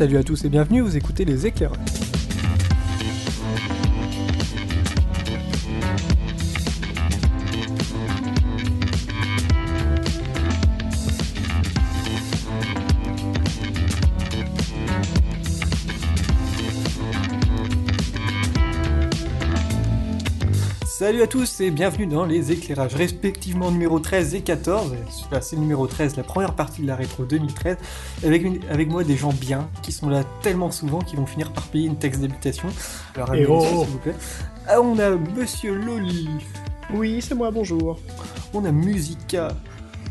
Salut à tous et bienvenue, vous écoutez les éclairages. Salut à tous et bienvenue dans les éclairages respectivement numéro 13 et 14. Là, C'est le numéro 13, la première partie de la rétro 2013, avec, une- avec moi des gens bien qui sont là tellement souvent qu'ils vont finir par payer une taxe d'habitation. Alors, Eh amenez-les, oh. s'il vous plaît. Ah, on a Monsieur Loli, Oui, c'est moi, bonjour. on a Musica,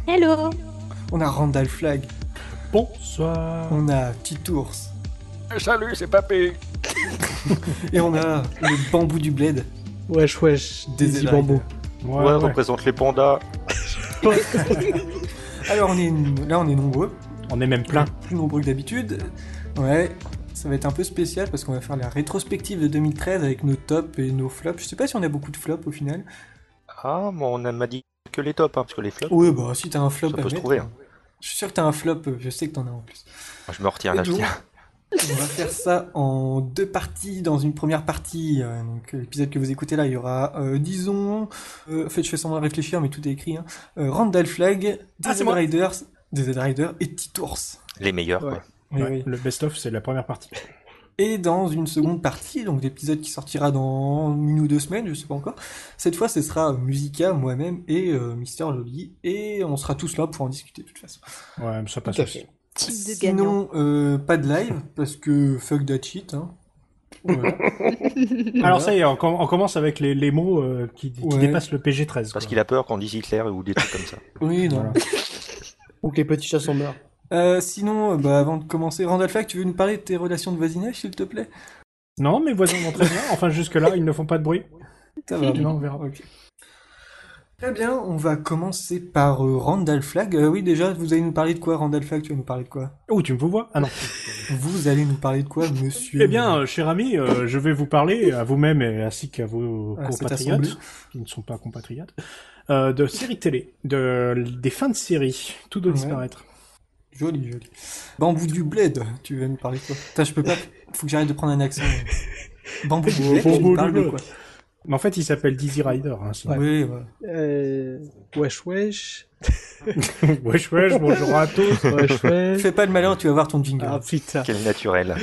Hello on a Randall Flag, Bonsoir. on a Titours Salut, c'est Papé. et on a le bambou du bled. Wesh, wesh, Des Daisy. Bambou. Ouais, représente les pandas. Alors on est là on est nombreux, On est même plein. plus nombreux que d'habitude. Ouais, ça va être un peu spécial parce qu'on va faire la rétrospective de 2013 avec nos tops et nos flops. Je sais pas si on a beaucoup de flops au final. Ah, moi, on m'a dit que les tops, hein, parce que les flops, Oui, bah si t'as un flop Ça à peut se mettre, trouver, hein. Je suis sûr que t'as un flop, je sais que t'en as en plus. moi, je me retiens là, je tiens. On va faire ça en deux parties. Dans une première partie, euh, donc l'épisode que vous écoutez là, il y aura, euh, disons, euh, en fait, je fais semblant de réfléchir, mais tout est écrit. Hein, euh, Randall Flag, Ah, moi. Riders, DZ Riders et Titours. Les meilleurs, Ouais. quoi. Oui, Ouais, oui. Le best-of, c'est la première partie. Et dans une seconde partie, donc l'épisode qui sortira dans une ou deux semaines, je sais pas encore. Cette fois, ce sera Musica, moi-même et euh, Mister Lobby, et on sera tous là pour en discuter de toute façon. Ouais, mais ça passe Tout à aussi. fait. De. Sinon, euh, pas de live parce que fuck that shit. Hein. Alors ça y est, on, com- on commence avec les, les mots euh, qui, qui Ouais. dépassent le PG-13. Parce quoi. qu'il a peur qu'on dise Hitler ou des trucs comme ça. Oui, non. Voilà. Ou que les petits chats sont morts. Euh, sinon, euh, bah, avant de commencer, Randall Flag, tu veux nous parler de tes relations de voisinage, s'il te plaît? Non, mes voisins vont très bien. Enfin, jusque-là, ils ne font pas de bruit. Ça va. Non, on verra. Ok. Très bien, on va commencer par euh, Randall Flag. Euh, oui, déjà, vous allez nous parler de quoi, Randall Flag Tu vas nous parler de quoi? Oh, tu me vois? Ah non. Vous allez nous parler de quoi, monsieur? Eh bien, euh, cher ami, euh, je vais vous parler à vous-même et ainsi qu'à vos Ah, compatriotes, qui ne sont pas compatriotes, de séries télé, de, des fins de séries. Tout doit Ouais. disparaître. Joli, joli. Bambou du bled, tu vas nous parler de quoi? Putain, je peux pas. Faut que j'arrête de prendre un accent. Bambou du bled, tu Bambou parles de quoi? Mais en fait, il s'appelle Dizzy Rider. Hein. Oui, ouais. Euh... Wesh, wesh. wesh, wesh, bonjour à tous. Wesh, wesh. Fais pas le malin, tu vas voir ton jingle. Ah putain. Quel naturel.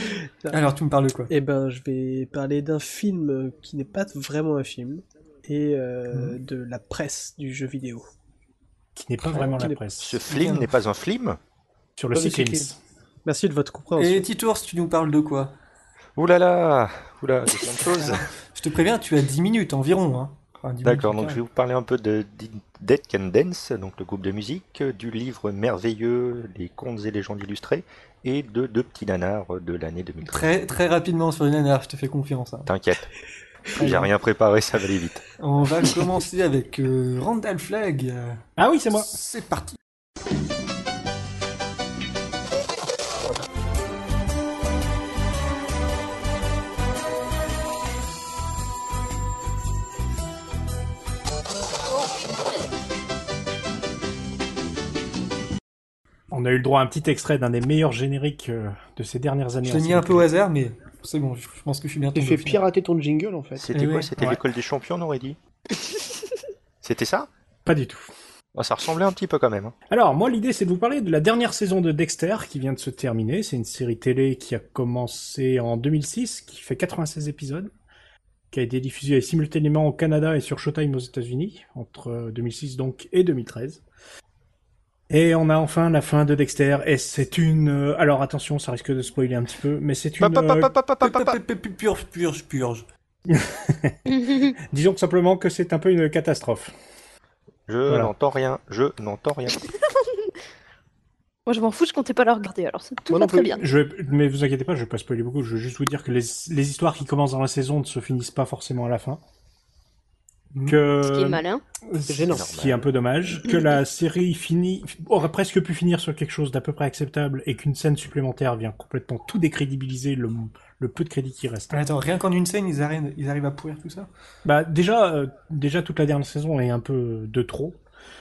Alors, tu me parles de quoi? Eh ben, je vais parler d'un film qui n'est pas vraiment un film et euh, de la presse du jeu vidéo. Qui n'est pas vraiment Qui la presse. Ce film n'est pas un film? Sur le de cyclisme. Merci de votre compréhension. Et Titours, tu nous parles de quoi? Ouh là là Oula, il y a plein de choses. Je te préviens, tu as 10 minutes environ. Hein. Enfin, 10 D'accord, donc je vais vous parler un peu de de Dead Can Dance, donc le groupe de musique, du livre merveilleux Les contes et légendes illustrées, et de deux petits nanars de l'année 2013. Très, très rapidement sur les nanars, je te fais confiance. hein. T'inquiète, j'ai rien préparé, ça va aller vite. On va commencer avec euh, Randall Flag. Ah oui, c'est moi. C'est parti. On a eu le droit à un petit extrait d'un des meilleurs génériques euh, de ces dernières années. Je l'ai mis un peu au hasard, mais c'est bon, je pense que je suis bien T'es tombé fait au final. pirater ton jingle en fait. C'était Eh quoi ouais. C'était Ouais. l'école des champions, on aurait dit C'était ça Pas du tout. Ah, Ça ressemblait un petit peu quand même. hein. Alors, moi, l'idée, c'est de vous parler de la dernière saison de Dexter qui vient de se terminer. C'est une série télé qui a commencé en 2006, qui fait 96 épisodes, qui a été diffusée simultanément au Canada et sur Showtime aux États-Unis, entre euh, 2006 donc et 2013. Et on a enfin la fin de Dexter, et c'est une... euh, Alors attention, ça risque de spoiler un petit peu, mais c'est une... Purge, purge, purge. Disons simplement que c'est un peu une catastrophe. Je Voilà. n'entends rien, je n'entends rien. Moi, je m'en fous, je comptais pas la regarder, alors c'est tout Moi va non très plus. bien. Je vais- mais vous inquiétez pas, je vais pas spoiler beaucoup. Je veux juste vous dire que les, les histoires qui commencent dans la saison ne se finissent pas forcément à la fin. Que Ce qui est malin. C'est gênant. Ce qui est un peu dommage. Que la série finit aurait presque pu finir sur quelque chose d'à peu près acceptable et qu'une scène supplémentaire vient complètement tout décrédibiliser le, le peu de crédit qui reste. Attends, rien qu'en une scène, ils arrivent, ils arrivent à pourrir tout ça? Bah déjà, euh, déjà toute la dernière saison est un peu de trop.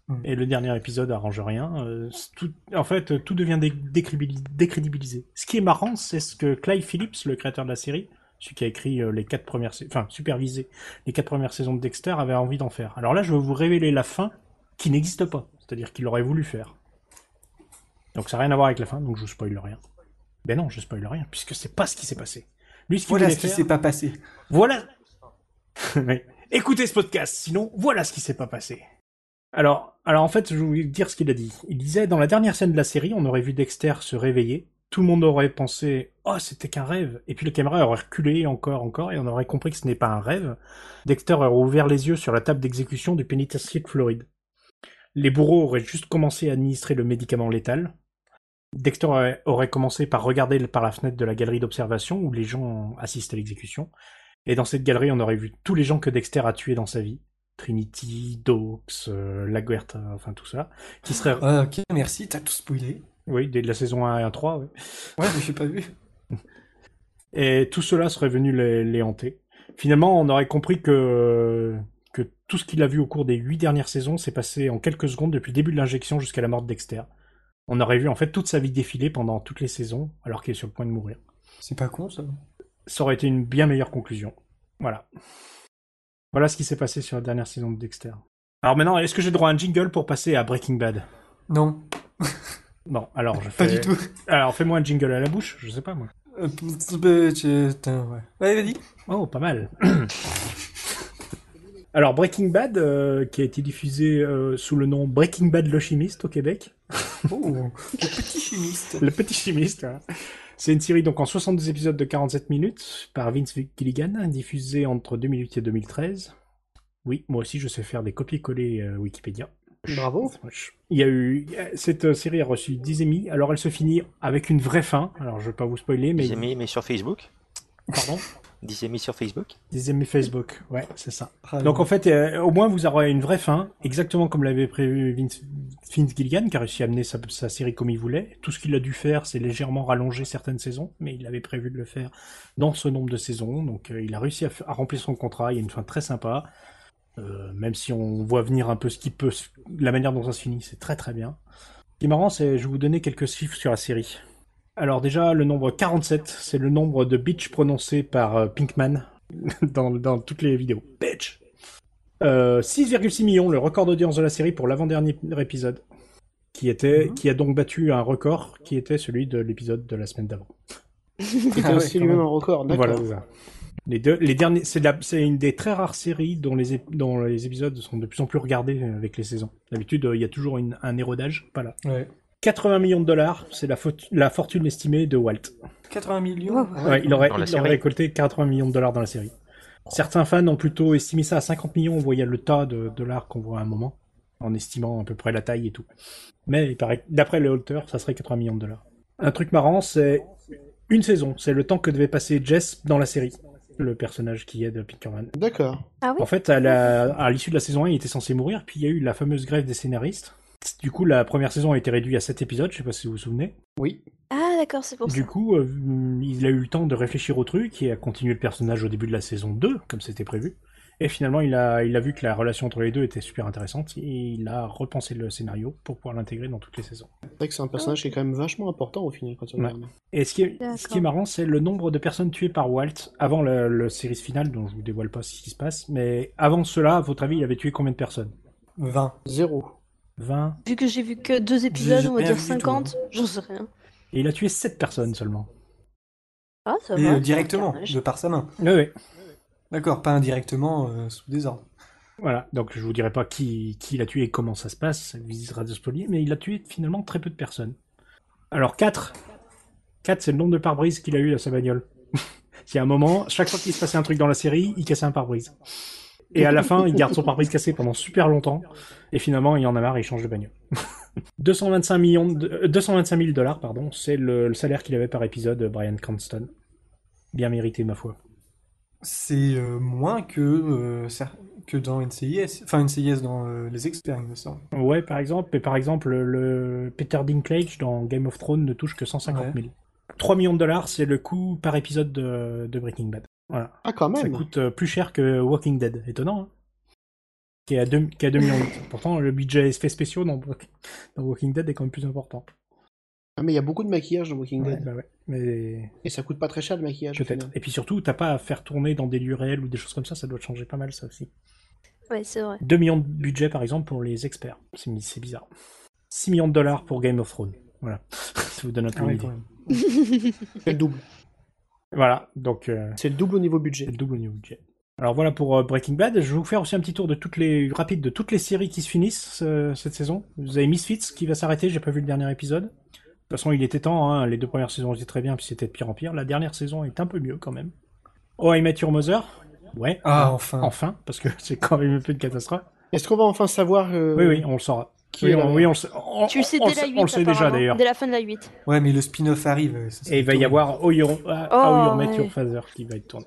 Mm. Et le dernier épisode arrange rien. Euh, tout, en fait, tout devient dé- décrédibili- décrédibilisé. Ce qui est marrant, c'est ce que Clive Phillips, le créateur de la série, celui qui a écrit euh, les quatre premières, enfin supervisé les quatre premières saisons de Dexter, avait envie d'en faire. Alors là, je vais vous révéler la fin qui n'existe pas, c'est-à-dire qu'il aurait voulu faire. Donc ça n'a rien à voir avec la fin, donc je vous spoil rien. Ben non, je spoil rien, puisque c'est pas ce qui s'est passé. Lui, ce qu'il Voilà ce qui s'est pas passé. voilà. Écoutez ce podcast, sinon voilà ce qui s'est pas passé. Alors, alors en fait, je vais vous dire ce qu'il a dit. Il disait dans la dernière scène de la série, on aurait vu Dexter se réveiller. Tout le monde aurait pensé oh c'était qu'un rêve. Et puis la caméra aurait reculé encore encore et on aurait compris que ce n'est pas un rêve. Dexter aurait ouvert les yeux sur la table d'exécution du pénitencier de Floride. Les bourreaux auraient juste commencé à administrer le médicament létal. Dexter aurait, commencé par regarder par la fenêtre de la galerie d'observation où les gens assistent à l'exécution. Et dans cette galerie, on aurait vu tous les gens que Dexter a tués dans sa vie. Trinity, Dawes, euh, Laguerta, enfin tout ça. Qui seraient... Ah, ok, merci, t'as tout spoilé. Oui, dès la saison 1 et 1 3, ouais. Ouais, mais j'ai pas vu. Et tout cela serait venu les, les hanter. Finalement, on aurait compris que, que tout ce qu'il a vu au cours des huit dernières saisons s'est passé en quelques secondes depuis le début de l'injection jusqu'à la mort de Dexter. On aurait vu en fait toute sa vie défiler pendant toutes les saisons, alors qu'il est sur le point de mourir. C'est pas con ça. Ça aurait été une bien meilleure conclusion. Voilà. Voilà ce qui s'est passé sur la dernière saison de Dexter. Alors maintenant, est-ce que j'ai droit à un jingle pour passer à Breaking Bad? Non, Bon, alors je pas fais... du tout. Alors fais-moi un jingle à la bouche, je sais pas moi. Euh, ouais. Ouais, vas-y. Oh, pas mal. Alors Breaking Bad, euh, qui a été diffusé euh, sous le nom Breaking Bad le chimiste au Québec. Oh, le petit chimiste. Le petit chimiste. voilà. C'est une série donc en 72 épisodes de 47 minutes par Vince Gilligan, diffusée entre 2008 et 2013. Oui, moi aussi je sais faire des copier-coller euh, Wikipédia. Bravo. Il y a eu cette euh, série a reçu 10 Emmy. Alors elle se finit avec une vraie fin. Alors je vais pas vous spoiler, mais Des amis, mais sur Facebook pardon, 10 amis sur Facebook 10 Emmy Facebook. Ouais, c'est ça. Ah, Donc en fait, euh, au moins vous aurez une vraie fin, exactement comme l'avait prévu Vince, Vince Gilligan, qui a réussi à amener sa, sa série comme il voulait. Tout ce qu'il a dû faire, c'est légèrement rallonger certaines saisons, mais il avait prévu de le faire dans ce nombre de saisons. Donc euh, il a réussi à remplir son contrat. Il y a une fin très sympa, Euh, même si on voit venir un peu ce qui peut, la manière dont ça se finit, c'est très très bien. Ce qui est marrant, c'est je vais vous donner quelques chiffres sur la série. Alors déjà, le nombre 47, c'est le nombre de bitch prononcés par euh, Pinkman dans, dans toutes les vidéos. Bitch euh, 6,6 millions, le record d'audience de la série pour l'avant-dernier épisode, qui était, Mhm. qui a donc battu un record qui était celui de l'épisode de la semaine d'avant. C'était Ah aussi quand lui-même même. un record, d'accord. Voilà, c'est ça. Les deux, les derniers, c'est la- c'est une des très rares séries dont les, dont les épisodes sont de plus en plus regardés euh, avec les saisons. D'habitude, euh, il y a toujours une- un érodage, pas là. Ouais. 80 millions de dollars, c'est la, faute- la fortune estimée de Walt. 80 millions. Ouais, il aurait, il aurait récolté 80 millions de dollars dans la série. Certains fans ont plutôt estimé ça à 50 millions, on voyait le tas de dollars qu'on voit à un moment, en estimant à peu près la taille et tout. Mais il paraît, que d'après le Holter, ça serait 80 millions de dollars. Un truc marrant, c'est une saison, c'est le temps que devait passer Jess dans la série, le personnage qui aide Pinkerman. D'accord. Ah oui En fait, à la- à l'issue de la saison 1, il était censé mourir, puis il y a eu la fameuse grève des scénaristes. Du coup, la première saison a été réduite à 7 épisodes, je sais pas si vous vous souvenez. Oui. Ah d'accord, c'est pour ça. Du coup, euh, il a eu le temps de réfléchir au truc et a continué le personnage au début de la saison 2, comme c'était prévu. Et finalement, il a, il a vu que la relation entre les deux était super intéressante et il a repensé le scénario pour pouvoir l'intégrer dans toutes les saisons. C'est vrai que c'est un personnage qui est quand même vachement important au final quand on Ouais. regarde. Et ce qui est, ce qui est marrant, c'est le nombre de personnes tuées par Walt avant le, le série finale, dont je vous dévoile pas ce qui se passe. Mais avant cela, à votre avis, il avait tué combien de personnes? 20. Zéro. 20 Vu que j'ai vu que deux épisodes, on va dire vu du 50, j'en sais rien. Et il a tué 7 personnes seulement. Ah ça Et va. euh, directement, de par sa main. Oui, oui. D'accord, pas indirectement euh, sous des ordres. Voilà, donc je vous dirai pas qui, qui l'a tué et comment ça se passe, ça visitera de spoiler, mais il a tué finalement très peu de personnes. Alors 4. 4, c'est le nombre de pare-brise qu'il a eu à sa bagnole. A un moment, chaque fois qu'il se passait un truc dans la série, il cassait un pare-brise. Et à la fin, il garde son pare-brise cassé pendant super longtemps, et finalement, il en a marre il change de bagnole. 225 millions de, euh, 225 000 dollars, pardon, c'est le, le salaire qu'il avait par épisode, euh, Brian Cranston. Bien mérité, ma foi. C'est euh, moins que, euh, que dans NCIS. Enfin, NCIS dans euh, les experts, il me semble. Ouais, par exemple, mais par exemple, le Peter Dinklage dans Game of Thrones ne touche que 150 000. 3 millions de dollars, c'est le coût par épisode de, de Breaking Bad. Voilà. Ah, quand Ça même. coûte euh, plus cher que Walking Dead. Étonnant, hein qui est à 2, qui est à 2 millions. Pourtant, le budget effets spéciaux dans, dans Walking Dead est quand même plus important. Ah, mais il y a beaucoup de maquillage dans Walking Ouais, Dead. bah ouais. Mais Et ça coûte pas très cher le maquillage. peut-être. Et puis surtout, t'as pas à faire tourner dans des lieux réels ou des choses comme ça, ça doit te changer pas mal ça aussi. Ouais, c'est vrai. 2 millions de budget par exemple pour les experts. C'est c'est bizarre. 6 millions de dollars pour Game of Thrones. Voilà. ça vous donne un peu Ah une idée. quand même. C'est le double. Voilà, donc euh, C'est le double au niveau budget. c'est le double au niveau budget. Alors voilà pour euh, Breaking Bad. Je vais vous faire aussi un petit tour de toutes les rapide de toutes les séries qui se finissent euh, cette saison. Vous avez Misfits qui va s'arrêter. J'ai pas vu le dernier épisode. De toute façon, il était temps. Hein. Les deux premières saisons étaient très bien, puis c'était de pire en pire. La dernière saison est un peu mieux quand même. Oh, I Met Your Mother. Ouais. Ah, enfin. Enfin, parce que c'est quand même un peu une catastrophe. Est-ce qu'on va enfin savoir euh, Oui, oui, on le saura. qui Oui, est on, mère oui, on le sait. On- Tu le sais on dès la 8. On le sait déjà d'ailleurs. Dès la fin de la 8. Ouais, mais le spin-off arrive. ça, c'est Et il va y avoir How You, uh, How You Met ouais. Your Father qui va être tourné.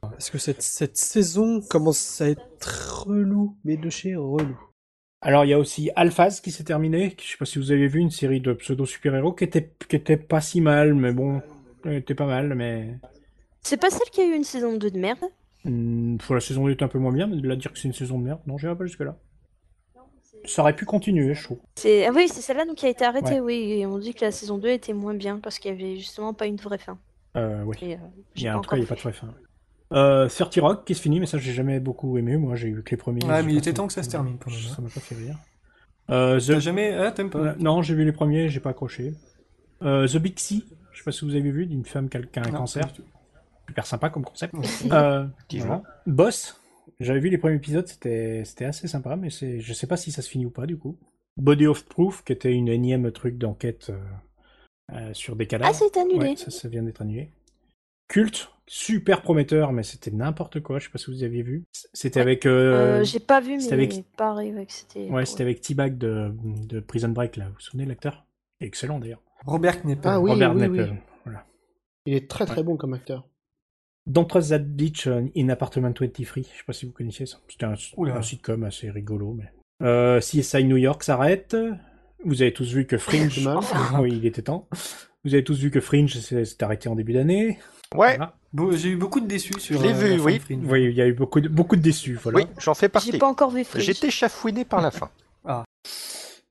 Parce que cette, cette saison commence à être relou, mais de chez relou. Alors il y a aussi Alphaz qui s'est terminé. Je sais pas si vous avez vu une série de pseudo super-héros qui était qui était pas si mal, mais bon, elle était pas mal, mais C'est pas celle qui a eu une saison 2 de merde? Pour la saison 2 était un peu moins bien, mais de là dire que c'est une saison de merde, non, j'irai pas jusque là. Ça aurait pu continuer, je trouve. Ah oui, c'est celle-là donc qui a été arrêtée, oui. Et on dit que la saison 2 était moins bien parce qu'il y avait justement pas une vraie fin. Euh, oui. Et, euh, pas en tout cas, il n'y a pas de vraie fin. Euh, 30 Rock qui se finit, mais ça j'ai jamais beaucoup aimé. Moi j'ai eu que les premiers. Ouais, j'ai mais il était temps que ça se termine, quand même, hein. Ça m'a pas fait rire. Euh, T'as The... jamais. Ah, t'aimes pas Euh, non, j'ai vu les premiers, j'ai pas accroché. Euh, The Big C, je sais pas si vous avez vu, d'une femme qui a qui a un Non, cancer. Super sympa comme concept. Euh, voilà. Boss, j'avais vu les premiers épisodes, c'était c'était assez sympa, mais c'est je sais pas si ça se finit ou pas du coup. Body of Proof, qui était une énième truc d'enquête euh, euh, sur des cadavres. Ah, c'est annulé. Ouais, ça, ça vient d'être annulé. Culte, super prometteur, mais c'était n'importe quoi. Je sais pas si vous aviez vu. C'était Ouais. avec. euh, Euh, j'ai pas vu, mais c'était avec- ouais, que c'était. ouais, c'était avec T-Bag de, de Prison Break là. Vous vous souvenez de l'acteur? Excellent d'ailleurs. Robert Knepper. Ah oui, Robert oui. Voilà. Il est très très Ouais. bon comme acteur. Don't Trust That Ditch euh, in Apartment 23. Je sais pas si vous connaissiez ça. C'était un, sitcom assez rigolo. Mais... Euh, CSI New York s'arrête. Vous avez tous vu que Fringe. Oui, il était temps. Vous avez tous vu que Fringe s'est arrêté en début d'année. Ouais, Voilà. J'ai eu beaucoup de déçus sur. Je l'ai euh, vu, oui. Oui, il y a eu beaucoup de, beaucoup de déçus. Voilà. oui, j'en fais partie. J'ai pas encore vu Fringe. J'étais chafouiné par la fin.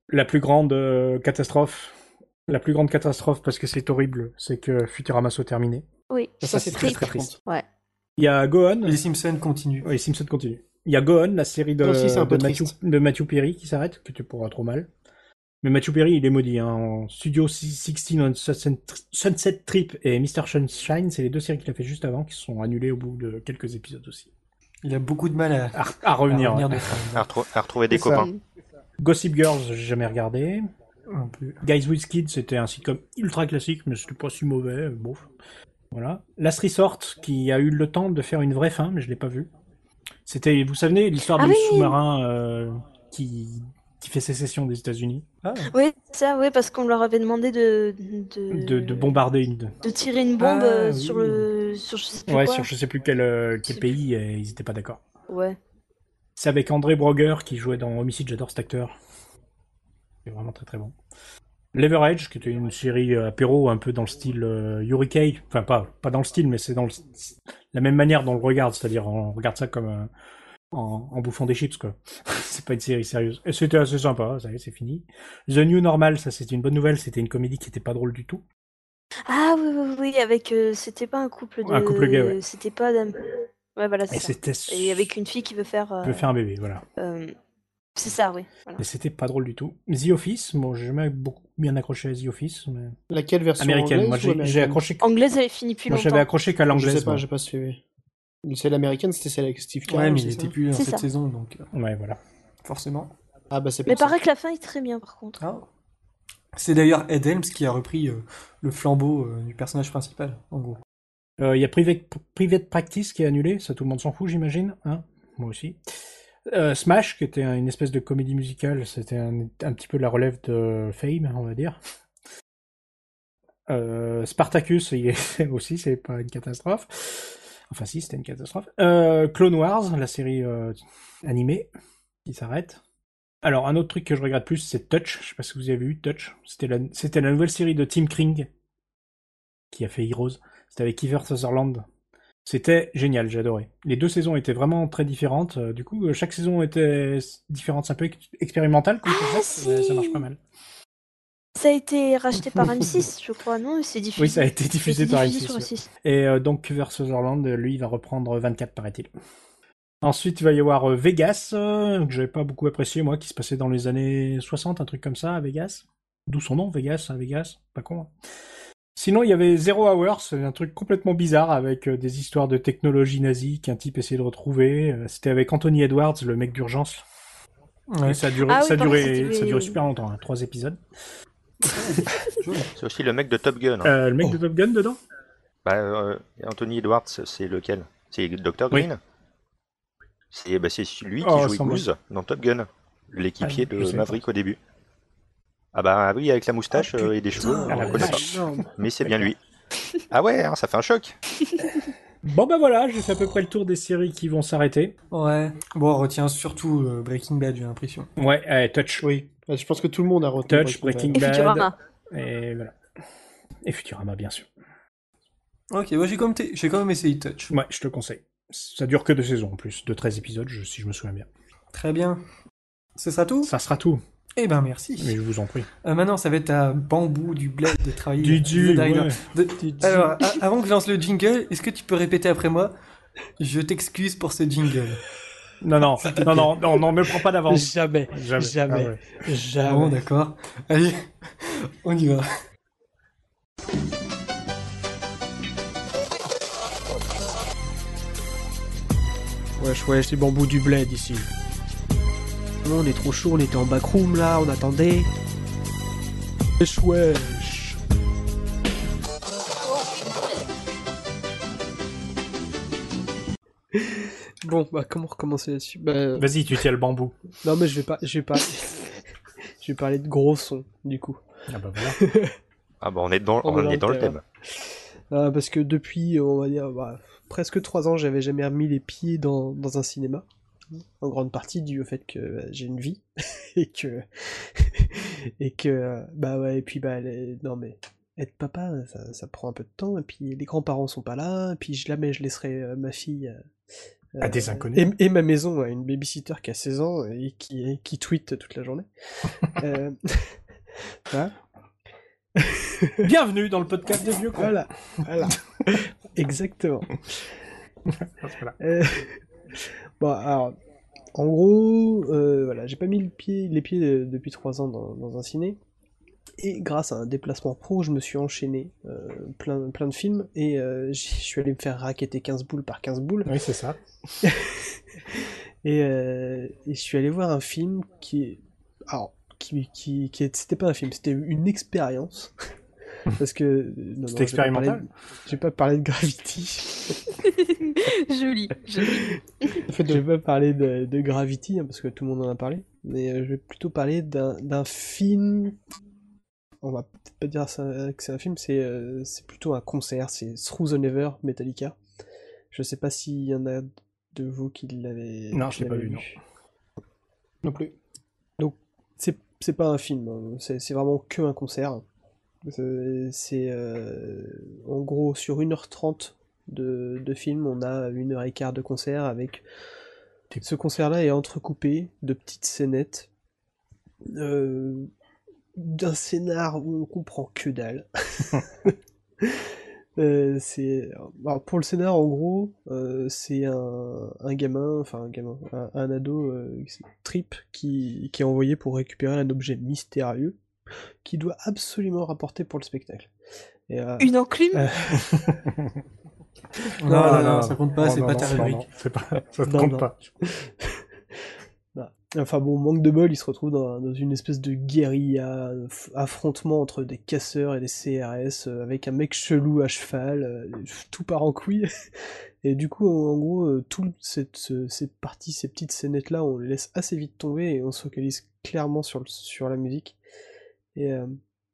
La plus grande euh, catastrophe. La plus grande catastrophe, parce que c'est horrible, c'est que Futurama soit terminé. Oui. Ça, Ça, c'est très très très triste. Ouais. Il y a Gohan. Les Simpsons continuent. Oui, Simpson continue. Il y a Gohan, la série de, aussi, de, Matthew, de Matthew Perry qui s'arrête, que tu pourras trop mal. Mais Matthew Perry, il est maudit. Hein. En Studio 16 on Sunset Trip et Mr. Sunshine, c'est les deux séries qu'il a fait juste avant, qui sont annulées au bout de quelques épisodes aussi. Il a beaucoup de mal à, À, à revenir. à revenir ouais. de ça. À, retrou- à retrouver des copains. Gossip Girls, j'ai jamais regardé. Un peu. Guys with Kids, c'était un sitcom ultra classique, mais c'était pas si mauvais. Bon. Voilà. Last Resort, qui a eu le temps de faire une vraie fin, mais je l'ai pas vu. C'était, vous savez, l'histoire Ah du oui sous-marin euh, qui, qui fait sécession des États-Unis, Ah, Oui, ça, oui, parce qu'on leur avait demandé de. De, de, de bombarder une. de tirer une bombe Ah, euh, oui. sur le. Sur je sais plus Ouais, quoi. sur je sais plus quel, euh, quel pays, et ils étaient pas d'accord. Ouais. C'est avec André Broger qui jouait dans Homicide, j'adore cet acteur. C'est vraiment très très bon. Leverage, qui était une série apéro un peu dans le style euh, Yuri Kei. Enfin, pas, pas dans le style, mais c'est dans le, la même manière dont on le regarde, c'est-à-dire on regarde ça comme euh, en, en bouffant des chips, quoi. c'est pas une série sérieuse. Et c'était assez sympa, ça y est, c'est fini. The New Normal, ça c'était une bonne nouvelle, c'était une comédie qui était pas drôle du tout. Ah oui, oui, oui, avec. euh, c'était pas un couple de. Un couple gay, ouais. C'était pas. Ouais, voilà, Et ça. c'était... Et avec une fille qui veut faire. euh, peut faire un bébé, voilà. euh, C'est ça, oui. Voilà. Et c'était pas drôle du tout. The Office, bon, j'ai jamais beaucoup bien accroché à The Office, mais... Laquelle version Américaine, anglaise moi j'ai accroché... Anglaise, elle est finie depuis Moi longtemps. j'avais accroché qu'à Je l'anglaise. sais pas, moi. j'ai pas suivi. Celle américaine, c'était celle avec Steve Carell. ouais, mais il était plus dans cette ça. saison, donc euh, Ouais, voilà. forcément. Ah bah c'est Mais paraît que la fin est très bien, par contre. Ah. C'est d'ailleurs Ed Helms qui a repris euh, le flambeau euh, du personnage principal, en gros. Euh, Il y a Private, Private Practice qui est annulé, ça tout le monde s'en fout, j'imagine. Hein Moi aussi. Euh, Smash, qui était un- une espèce de comédie musicale, c'était un, un petit peu la relève de Fame, on va dire. Euh, Spartacus, il est aussi, c'est pas une catastrophe. Enfin, si, c'était une catastrophe. Euh, Clone Wars, la série euh, animée, qui s'arrête. Alors, un autre truc que je regrette plus, c'est Touch. Je sais pas si vous avez vu Touch. C'était la, c'était la nouvelle série de Tim Kring, qui a fait Heroes. C'était avec Kiefer Sutherland. C'était génial, j'ai adoré. Les deux saisons étaient vraiment très différentes. euh, Du coup, chaque saison était différente, c'est un peu ex- expérimental comme Ah, concept, mais ça marche si. pas mal. Ça a été racheté par M6, je crois, non C'est diffusé. Oui, ça a été diffusé par diffusé M6, sur ouais. M6. Et euh, donc versus Orland, lui, il va reprendre 24, paraît-il. Ensuite, il va y avoir euh, Vegas, euh, que j'avais pas beaucoup apprécié, moi, qui se passait dans les années 60, un truc comme ça, à Vegas. D'où son nom, Vegas, à Vegas, pas con. hein. Sinon, il y avait Zero Hour, c'est un truc complètement bizarre avec euh, des histoires de technologie nazie qu'un type essayait de retrouver. C'était avec Anthony Edwards, le mec d'urgence. Ouais. Ça a duré, Ah oui, ça a duré, ça a duré super longtemps, hein, trois épisodes. C'est aussi le mec de Top Gun. hein. Euh, le mec Oh. de Top Gun dedans? Bah, euh, Anthony Edwards, c'est lequel? C'est Dr. Oui. Green? C'est bah, c'est lui qui Oh, joue Goose dans Top Gun, l'équipier Ah, de Maverick au début. Ah bah oui, avec la moustache Ah, euh, et des cheveux, Ah, connaît vache. Mais c'est bien lui. Ah ouais, hein, ça fait un choc. Bon bah voilà, j'ai fait à peu près le tour des séries qui vont s'arrêter. Ouais. Bon, on retient surtout euh, Breaking Bad, j'ai l'impression. Ouais, euh, Touch. Oui. Ouais, Je pense que tout le monde a retenu. Touch, Breaking Et Bad. Futurama. Et voilà. Et Futurama, bien sûr. Ok, moi j'ai quand, même j'ai quand même essayé Touch. Ouais, je te le conseille. Ça dure que deux saisons en plus, de 13 épisodes, je- si je me souviens bien. Très bien. Ce sera tout? Ça sera tout, Eh ben merci. mais je vous en prie. Euh, maintenant, ça va être à Bambou du bled de travailler. Ouais. De- Didi. Alors, avant que je lance le jingle, est-ce que tu peux répéter après moi? Je t'excuse pour ce jingle. Non, non, non, non, non, non, me prends pas d'avance. Jamais, Jamais. jamais, Ah ouais. jamais. Bon, d'accord. Allez, on y va. Wesh, wesh, les bambous du bled ici. Non, on est trop chaud, on était en backroom là, on attendait. Wesh, wesh. Bon, bah comment recommencer là-dessus Bah, euh, Vas-y, tu tiens le bambou. non mais je vais pas, je vais pas, je vais parler de gros sons du coup. Ah bah voilà. Ah bah on est dans, On on est dans le thème. Euh, parce que depuis, on va dire, bah, presque trois ans, j'avais jamais remis les pieds dans, dans un cinéma. En grande partie dû au fait que euh, j'ai une vie et que et que euh, bah ouais et puis bah les- non mais être papa ça, ça prend un peu de temps et puis les grands-parents sont pas là et puis jamais je laisserai euh, ma fille euh, À des euh, inconnus. et, et ma maison à une babysitter qui a 16 ans et qui qui tweet toute la journée. Euh, voilà. Bienvenue dans le podcast des vieux cons. Voilà, voilà. Exactement. Voilà. Euh, Bon, alors, en gros, euh, voilà, j'ai pas mis le pied, les pieds depuis trois ans dans, dans un ciné. Et grâce à un déplacement pro, je me suis enchaîné euh, plein, plein de films et euh, je suis allé me faire raqueter 15 boules par 15 boules. Oui, c'est ça. Et, euh, et je suis allé voir un film qui est. Alors, qui, qui, qui c'était pas un film, c'était une expérience. Parce que. C'était expérimental vais pas parler de Gravity. joli, joli. Je vais pas parler de, de Gravity, hein, parce que tout le monde en a parlé. Mais euh, je vais plutôt parler d'un film. On va peut-être pas dire ça- que c'est un film, c'est euh, plutôt un concert. C'est Through the Never, Metallica. Je sais pas s'il y en a de vous qui l'avez. Non, qui je l'ai pas vu, non. Non plus. c'est c'est pas un film, hein. c'est vraiment que un concert. C'est c'est, euh, en gros sur 1h30 de, de film, on a 1h15 de concert avec ce concert-là est entrecoupé de petites scénettes euh, d'un scénar où on comprend que dalle. Euh, c'est alors, pour le scénar en gros euh, c'est un, un gamin enfin un gamin un, un ado euh, Trip qui, qui est envoyé pour récupérer un objet mystérieux qui doit absolument rapporter pour le spectacle et, euh, Une enclume? euh, Non, non, non, ça compte pas, c'est pas pas, ça compte non. pas. Enfin bon, manque de bol, il se retrouve dans, une espèce de guérilla, affrontement entre des casseurs et des CRS, euh, avec un mec chelou à cheval, euh, tout part en couille. Et du coup, en, gros, euh, toute cette, ce- cette partie, ces petites scénettes-là, on les laisse assez vite tomber et on se focalise clairement sur, sur la musique. Et, euh,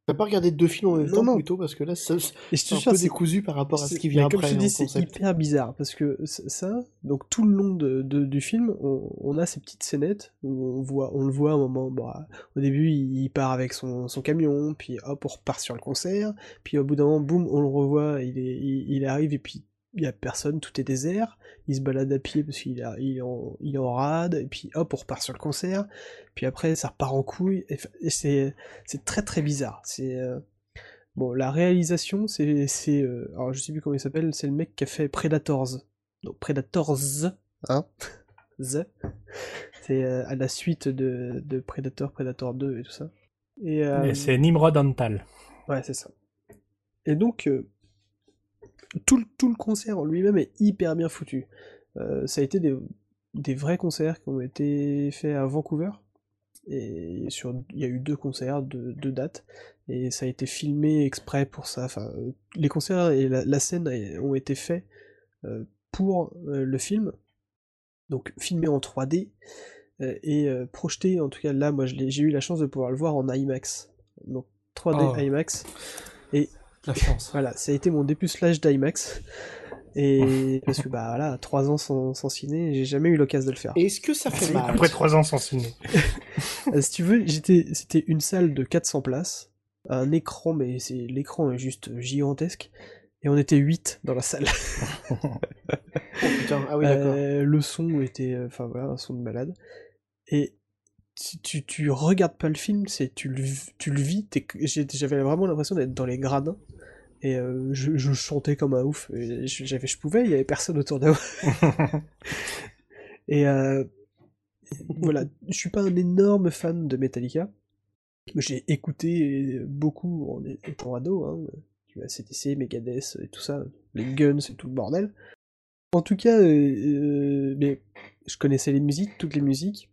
T'as pas regardé deux films en même Non, temps non. plutôt parce que là c'est un jure, peu décousu par rapport à ce qui vient mais comme après je te dis, c'est hyper bizarre parce que ça, donc tout le long de, de- du film, on, on a ces petites scénettes où on voit, on le voit à un moment. bon, au début, il, il part avec son, son camion, puis hop, on repart sur le concert, puis au bout d'un moment, boum, on le revoit, il, est, il, il arrive et puis il y a personne, tout est désert. Il se balade à pied parce qu'il a- il est, en, il en rade, et puis hop, on repart sur le concert. Puis après, ça repart en couille. Et, c'est, c'est très très bizarre. C'est euh, bon, la réalisation, c'est, c'est, euh, alors je sais plus comment il s'appelle, c'est le mec qui a fait Predators. Donc Predators, hein, The. C'est euh, à la suite de, de Predator, Predator 2 et tout ça. Et, euh, Et c'est Nimrod Antal. Ouais, c'est ça. Et donc, tout, le- tout le concert en lui-même est hyper bien foutu. Euh, ça a été des, des vrais concerts qui ont été faits à Vancouver. Et sur, il y a eu deux concerts, deux, deux dates. Et ça a été filmé exprès pour ça. Enfin, euh, les concerts et la, la scène ont été faits euh, pour le film. Donc, filmé en 3D. euh, et projeté, en tout cas là, moi j'ai eu la chance de pouvoir le voir en IMAX. Donc 3D Oh. IMAX. La chance. Voilà, ça a été mon dépucelage d'IMAX. Et parce que bah voilà, trois ans sans, sans ciné, j'ai jamais eu l'occasion de le faire. Et Est-ce que ça fait mal Après trois ans sans ciné. Euh, si tu veux, j'étais, c'était une salle de 400 places, un écran, mais c'est l'écran est juste gigantesque, et on était 8 dans la salle. Oh putain, ah oui, d'accord. Euh, le son était, euh, enfin voilà, un son de malade. Et si tu, tu regardes pas le film, c'est tu le, tu le vis. t'es- j'ai- J'avais vraiment l'impression d'être dans les gradins. Et euh, je, je chantais comme un ouf. J'avais, je pouvais, il y avait personne autour de moi. Et euh, voilà, je suis pas un énorme fan de Metallica. J'ai écouté beaucoup en étant ado, hein, tu vois, CTC, Megadeth et tout ça, les Guns et tout le bordel. En tout cas, euh, euh, mais je connaissais les musiques, toutes les musiques.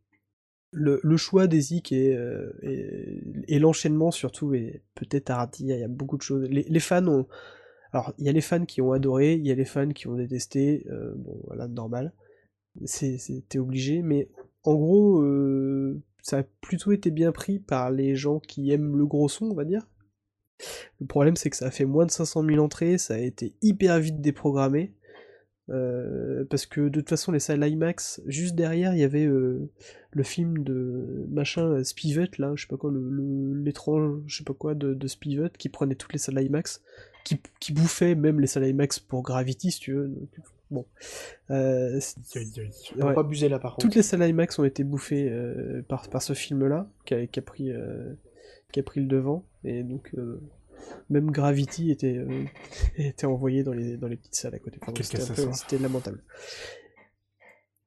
Le, choix des zik et, euh, et, l'enchaînement surtout est peut-être hardi, il y a beaucoup de choses. Les, fans ont... Alors, il y a les fans qui ont adoré, il y a les fans qui ont détesté, euh, bon voilà, normal. C'était obligé, mais en gros, euh, ça a plutôt été bien pris par les gens qui aiment le gros son, on va dire. Le problème, c'est que ça a fait moins de 500 000 entrées, ça a été hyper vite déprogrammé. Euh, parce que de toute façon, les salles IMAX, juste derrière, il y avait euh, le film de machin euh, Spivot, là, je sais pas quoi, le- l'étrange, je sais pas quoi, de, de Spivot, qui prenait toutes les salles IMAX, qui, qui bouffait même les salles IMAX pour Gravity, si tu veux. donc, bon. Euh, On va ouais. pas abuser là par contre. toutes les salles IMAX ont été bouffées par, par ce film-là, qui a, qui a pris, qui a pris le devant, et donc même Gravity était, euh, était envoyé dans les, dans les petites salles à côté. Enfin, c'était, un peu- cassation. c'était lamentable.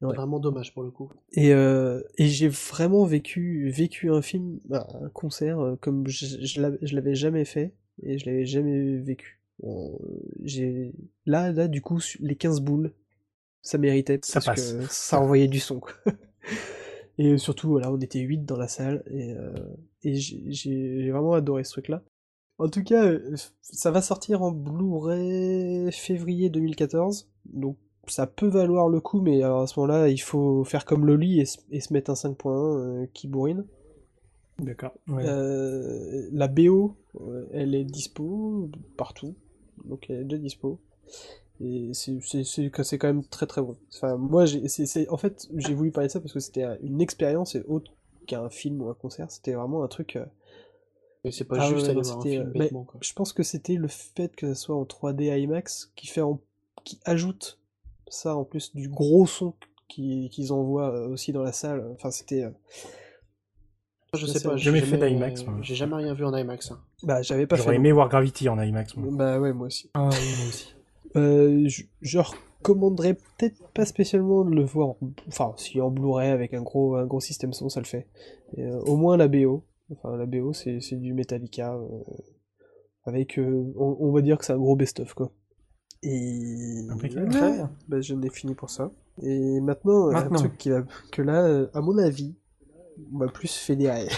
ouais. Vraiment dommage pour le coup. Et, euh, et j'ai vraiment vécu, vécu un film, bah, un concert, euh, comme je, je l'avais- je l'avais jamais fait, et je l'avais jamais vécu. Bon, j'ai là, là, du coup, les 15 boules, ça méritait, Ça parce passe. que ça envoyait du son, quoi. Et surtout, voilà, on était 8 dans la salle, et, euh, et j'ai j'ai- j'ai vraiment adoré ce truc-là. En tout cas, euh, ça va sortir en Blu-ray février 2014, donc ça peut valoir le coup, mais alors à ce moment-là, il faut faire comme Loli et, se- et se mettre un 5.1 euh, qui bourrine. D'accord. Ouais. Euh, la BO, euh, elle est dispo partout, donc elle est déjà dispo. Et c'est quand même très très bon. Enfin, moi, en fait, j'ai voulu parler de ça parce que c'était une expérience et autre qu'un film ou un concert. C'était vraiment un truc. euh, Mais c'est pas Ah juste ouais, aller non, voir un c'était, film euh, bêtement quoi. je pense que c'était le fait que ça soit en 3D IMAX qui fait en- qui ajoute ça en plus du gros son qui- qu'ils envoient euh, aussi dans la salle. Enfin, c'était. euh, Je ça, sais pas, j'ai jamais fait d'IMAX. J'ai jamais rien vu en IMAX. hein. Bah, j'avais pas J'aurais aimé voir Gravity en IMAX. moi. Bah ouais, moi aussi. Ah oui, moi aussi. Euh, je, je recommanderais peut-être pas spécialement de le voir. en- Enfin, si en Blu-ray avec un gros, un gros système son, ça le fait. Et, euh, au moins la BO. Enfin, la BO, c'est c'est du Metallica. euh, avec. euh, on, on va dire que c'est un gros best-of, quoi. Et. Très bien. Bah, je n'ai fini pour ça. Et maintenant, Maintenant. un truc qui va, que là, euh, à mon avis, on va plus fédérer.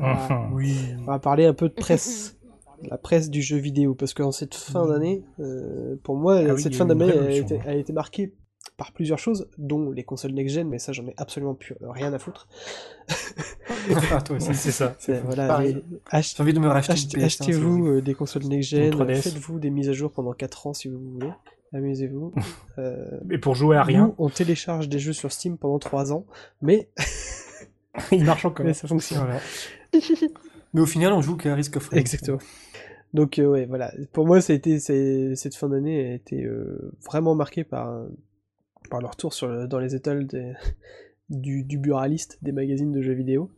Ah. Oui. On va parler un peu de presse. La presse du jeu vidéo. Parce qu'en cette fin d'année, euh, pour moi, Ah oui, cette fin d'année a ouais. a été marquée par plusieurs choses, dont les consoles next-gen, mais ça, j'en ai absolument plus rien à foutre. Ah, toi aussi. C'est ça. Voilà, J'ai envie de me racheter Achetez- une PS1, c'est Achetez-vous euh, des consoles next-gen, Une 3DS. faites-vous des mises à jour pendant 4 ans si vous voulez, amusez-vous. Euh, Et pour jouer à rien, nous, on télécharge des jeux sur Steam pendant 3 ans, mais, il marche encore. mais ça fonctionne. Voilà. Mais au final, on joue qu'à Risk of Rain. Exactement. Donc euh, ouais, voilà. Pour moi, ça a été, cette fin d'année a été euh, vraiment marquée par, par le retour sur le- dans les étals du, du buraliste des magazines de jeux vidéo.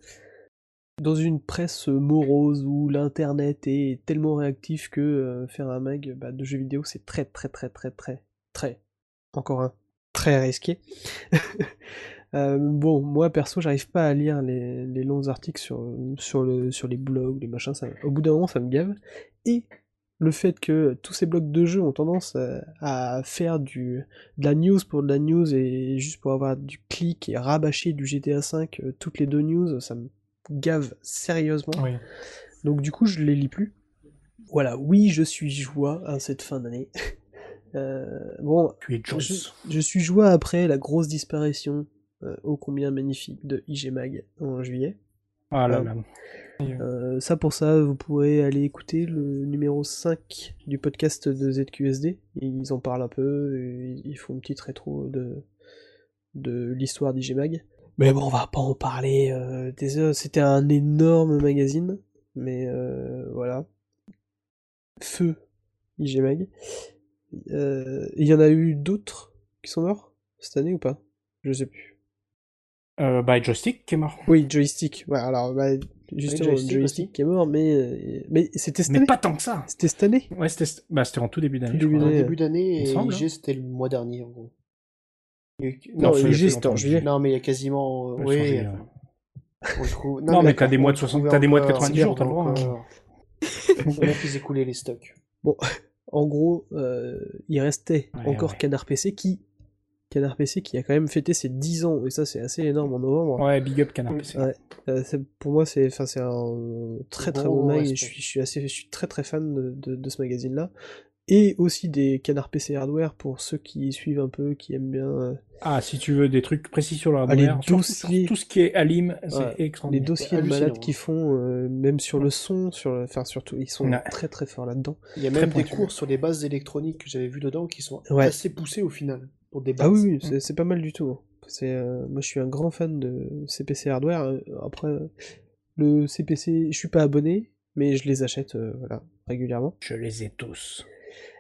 Dans une presse morose où l'internet est tellement réactif que euh, faire un mag bah, de jeux vidéo c'est très très très très très très encore un très risqué. Euh, bon, moi perso, j'arrive pas à lire les, longs articles sur, sur, le, sur les blogs, les machins, au bout d'un moment ça me gave. Et le fait que tous ces blogs de jeux ont tendance à, à faire du, de la news pour de la news et juste pour avoir du clic et rabâcher du GTA V euh, toutes les deux news, ça me gave sérieusement. Oui. Donc du coup, je les lis plus. Voilà, oui, je suis joie à cette fin d'année. Euh, bon, Tu es je, je suis joie après la grosse disparition euh, ô combien magnifique de IG Mag en juillet. Ah là euh, là. Euh, ça pour ça, vous pourrez aller écouter le numéro 5 du podcast de ZQSD. Ils en parlent un peu, ils font une petite rétro de, de l'histoire d'IG Mag. Mais bon, on va pas en parler euh, des heures. C'était un énorme magazine, mais euh, voilà. Feu IG Mag. Euh, Il y en a eu d'autres qui sont morts cette année ou pas? Je sais plus. Euh, bah, Joystick qui est mort. Oui, Joystick. Ouais, alors, bah, justement, Joystick Joystick, aussi. qui est mort, mais, euh, mais c'était cette Mais année. pas tant que ça. C'était cette année. Ouais, c'était bah, c'était en tout début d'année. Début d'année. et semble, IG c'était le mois dernier en gros. Il y a eu- Non, ça, IG, c'était en longtemps, juillet. Non, mais il y a quasiment. euh, Ouais, oui. changé, enfin, on le trouve- Non, mais t'as d'accord, des mois de le 60 trouvait t'as des mois de encore, 90 jours, t'as le droit, hein. On a fait écouler les stocks. En gros, euh, il restait Ouais, encore ouais. Canard PC qui. Canard PC qui a quand même fêté ses 10 ans, et ça c'est assez énorme en novembre. Ouais, big up Canard PC. Ouais. Euh, c'est- pour moi, c'est enfin, c'est un très très bon mag, et je suis, je suis assez, je suis très très fan de, de, de ce magazine-là. Et aussi des Canard PC Hardware pour ceux qui suivent un peu, qui aiment bien euh, Ah, si tu veux des trucs précis sur le les hardware, sur- dossiers. sur tout ce qui est Alim, c'est Ouais, les extraordinaire. dossiers de malades qu'ils font, euh, même sur le son, sur le... enfin surtout, ils sont Ouais. très très forts là-dedans. Il y a Très même des pointu. cours sur les bases électroniques que j'avais vu dedans qui sont Ouais. assez poussés au final. Pour des bases. Ah oui, oui, c'est c'est pas mal du tout. hein. C'est, euh, moi, je suis un grand fan de CPC hardware. euh, Après, le CPC, je suis pas abonné, mais je les achète, euh, voilà, régulièrement. Je les ai tous.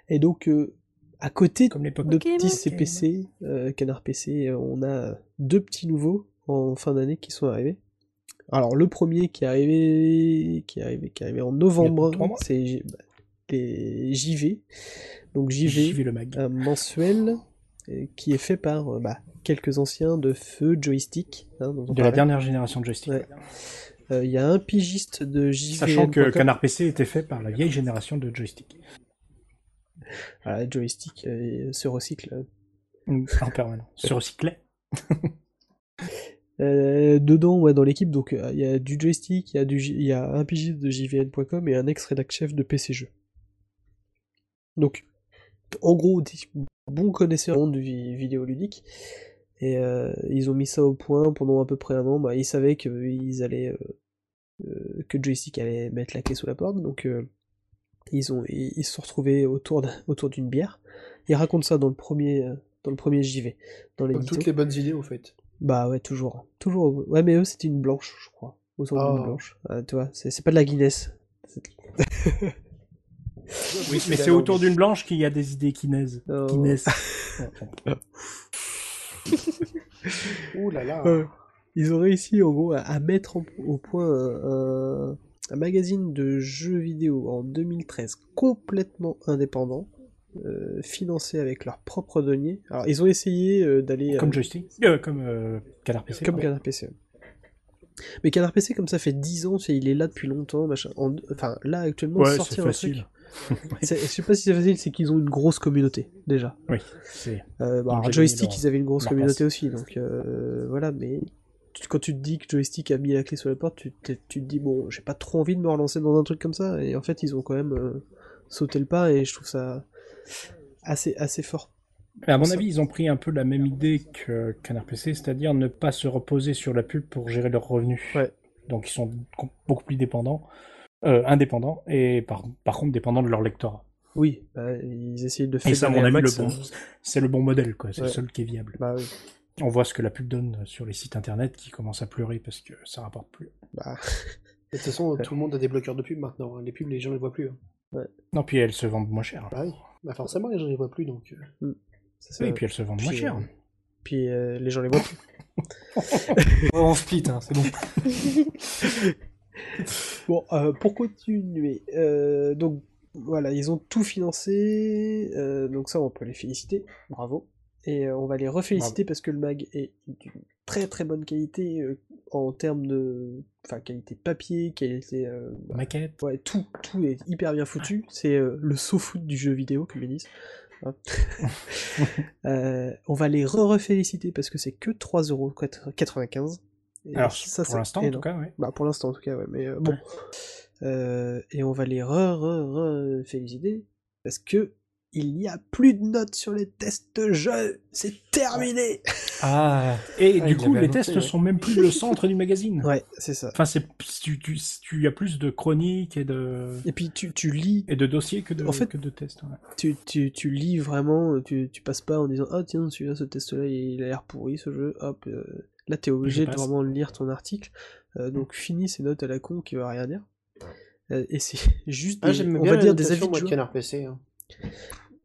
Et donc, euh, à côté Comme l'époque. de petits CPC, euh, Canard PC, on a deux petits nouveaux en fin d'année qui sont arrivés. Alors, le premier qui est arrivé, qui est arrivé, qui est arrivé en novembre, c'est J- bah, les JV. Donc, JV, vais le mag. un mensuel qui est fait par euh, bah, quelques anciens de Feu Joystick. hein, De la dernière génération de joystick. Ouais. Euh, Il y a un pigiste de JVN. Sachant que Canard PC était fait par la vieille génération de joystick. Voilà, Joystick euh, se recycle. En permanence. Se recyclait. Euh, dedans, ouais, dans l'équipe, donc il y a du joystick, il y a du, J- il y a un pigiste de JVN.com et un ex-rédac chef de PC Jeux. Donc, en gros, des bons connaisseurs du monde vidéoludique. Et euh, ils ont mis ça au point pendant à peu près un an. Bah, ils savaient qu'ils allaient, euh, euh, que joystick allait mettre la clé sous la porte, donc euh, ils ont, ils, ils se sont retrouvés autour d'un- autour d'une bière. Ils racontent ça dans le premier, dans le premier JV, dans Comme l'édito. toutes les bonnes idées, au fait. Bah ouais, toujours. Toujours. Ouais, mais eux, c'était une blanche, je crois. D'une Ah. blanche. Ah, tu vois, c'est c'est pas de la Guinness. Oui, mais c'est autour d'une blanche qu'il y a des idées qui naissent. Oh. Qui naissent. Ouh là là. Ouais. Ils ont réussi, en gros, à, à mettre en- au point un, un- magazine de jeux vidéo en 2013 complètement indépendant, euh, financé avec leurs propres deniers. Alors, ils ont essayé euh, d'aller... Comme euh. Euh, comme euh, Canard PC. Comme. Canard PC. Mais Canard PC, comme ça fait 10 ans, il est là depuis longtemps, machin. En- Enfin, là, actuellement, Ouais, sortir un truc... facile. C'est- Je sais pas si c'est facile, c'est qu'ils ont une grosse communauté, déjà. Oui. Euh, bah, alors, Joystick, leur- ils avaient une grosse communauté place. aussi, donc euh, voilà, mais tu- quand tu te dis que Joystick a mis la clé sur la porte, tu, te- tu te dis, bon, j'ai pas trop envie de me relancer dans un truc comme ça, et en fait, ils ont quand même euh, sauté le pas, et je trouve ça assez, assez fort. À mon Ça- avis, ils ont pris un peu la même idée que Canard PC, c'est-à-dire ne pas se reposer sur la pub pour gérer leurs revenus. Ouais. Donc ils sont beaucoup plus dépendants, euh, indépendants, et par, par contre dépendants de leur lectorat. Oui, bah, ils essayent de Et ça, mon avis, le bon, c'est le bon modèle, quoi. C'est Ouais. le seul qui est viable. Bah oui, On voit ce que la pub donne sur les sites internet qui commencent à pleurer parce que ça rapporte plus. bah... De toute façon, tout le monde a des bloqueurs de pub maintenant. hein. Les pubs, les gens les voient plus. hein. Non, puis elles se vendent moins cher. Bah oui. Bah forcément, les gens les voient plus, donc. euh, ça. Oui, puis elles se vendent moins cher. euh, Puis euh, les gens les voient plus. On split, hein, c'est bon. Bon, euh, pour continuer, euh, donc voilà, ils ont tout financé, euh, donc ça on peut les féliciter, bravo. Et on va les reféliciter parce que le mag est d'une très très bonne qualité en termes de, enfin qualité papier, qualité, Maquette. ouais tout, tout est hyper bien foutu. C'est le foot du jeu vidéo comme ils disent. hein. On va les re-reféliciter parce que c'est que 3,95€. Et Alors, ça, pour l'instant, en tout cas, ouais. Bah pour l'instant en tout cas ouais, mais euh, bon. Euh, et on va les re re re féliciter parce que il n'y a plus de notes sur les tests de jeu, c'est terminé. Ah, Et Ah, du coup, les tests ouais. sont même plus le centre du magazine. Ouais, c'est ça. Enfin, c'est tu, tu, tu as plus de chroniques et de Et puis tu, tu lis, et de dossiers que de En fait- que de tests. ouais. tu, tu, tu lis vraiment, tu, tu passes pas en disant ah tiens celui-là ce test-là il a l'air pourri ce jeu, hop. euh, là t'es obligé Je de vraiment lire ton article, Euh, donc finis ces notes à la con qui veut rien dire. Euh, et c'est juste des- on bien va dire des avis de joueurs. Canard PC. hein.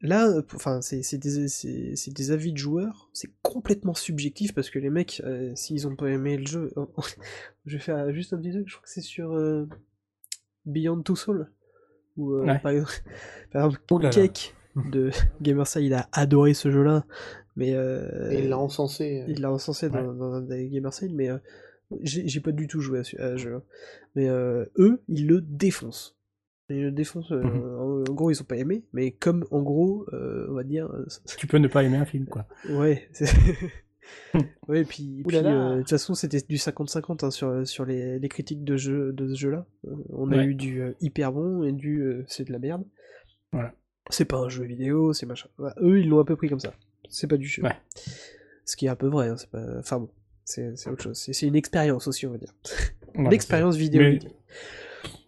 Là, euh, enfin, c'est c'est des, c'est- c'est des avis de joueurs, c'est complètement subjectif parce que les mecs, euh, s'ils ont pas aimé le jeu, je vais faire juste un petit truc, je crois que c'est sur euh, Beyond Two Souls, euh, Ouais. par exemple, par exemple. Cake de Gamerside, il a adoré ce jeu-là, mais euh, Et il l'a encensé. euh. il l'a encensé dans, Ouais. dans un des Gamerside, mais euh, j'ai pas du tout joué à ce, jeu. Mais euh, eux, ils le défoncent. Ils le défoncent. euh, Mhm. en, en gros, ils ont pas aimé, mais comme en gros, euh, on va dire. Tu peux ne pas aimer un film, quoi. ouais. c'est- ouais, et puis, là. euh, de toute façon, c'était du 50-50 hein, sur, sur les, les critiques de, jeu, de ce jeu-là. On a Ouais. eu du euh, hyper bon et du euh, c'est de la merde. Voilà. C'est pas un jeu vidéo, c'est machin. Ouais, eux, ils l'ont un peu pris comme ça. C'est pas du jeu. Ouais. Ce qui est un peu vrai, hein, c'est pas... enfin bon, c'est c'est autre chose. C'est c'est une expérience aussi, on va dire. Voilà, L'expérience vidéo. Mais,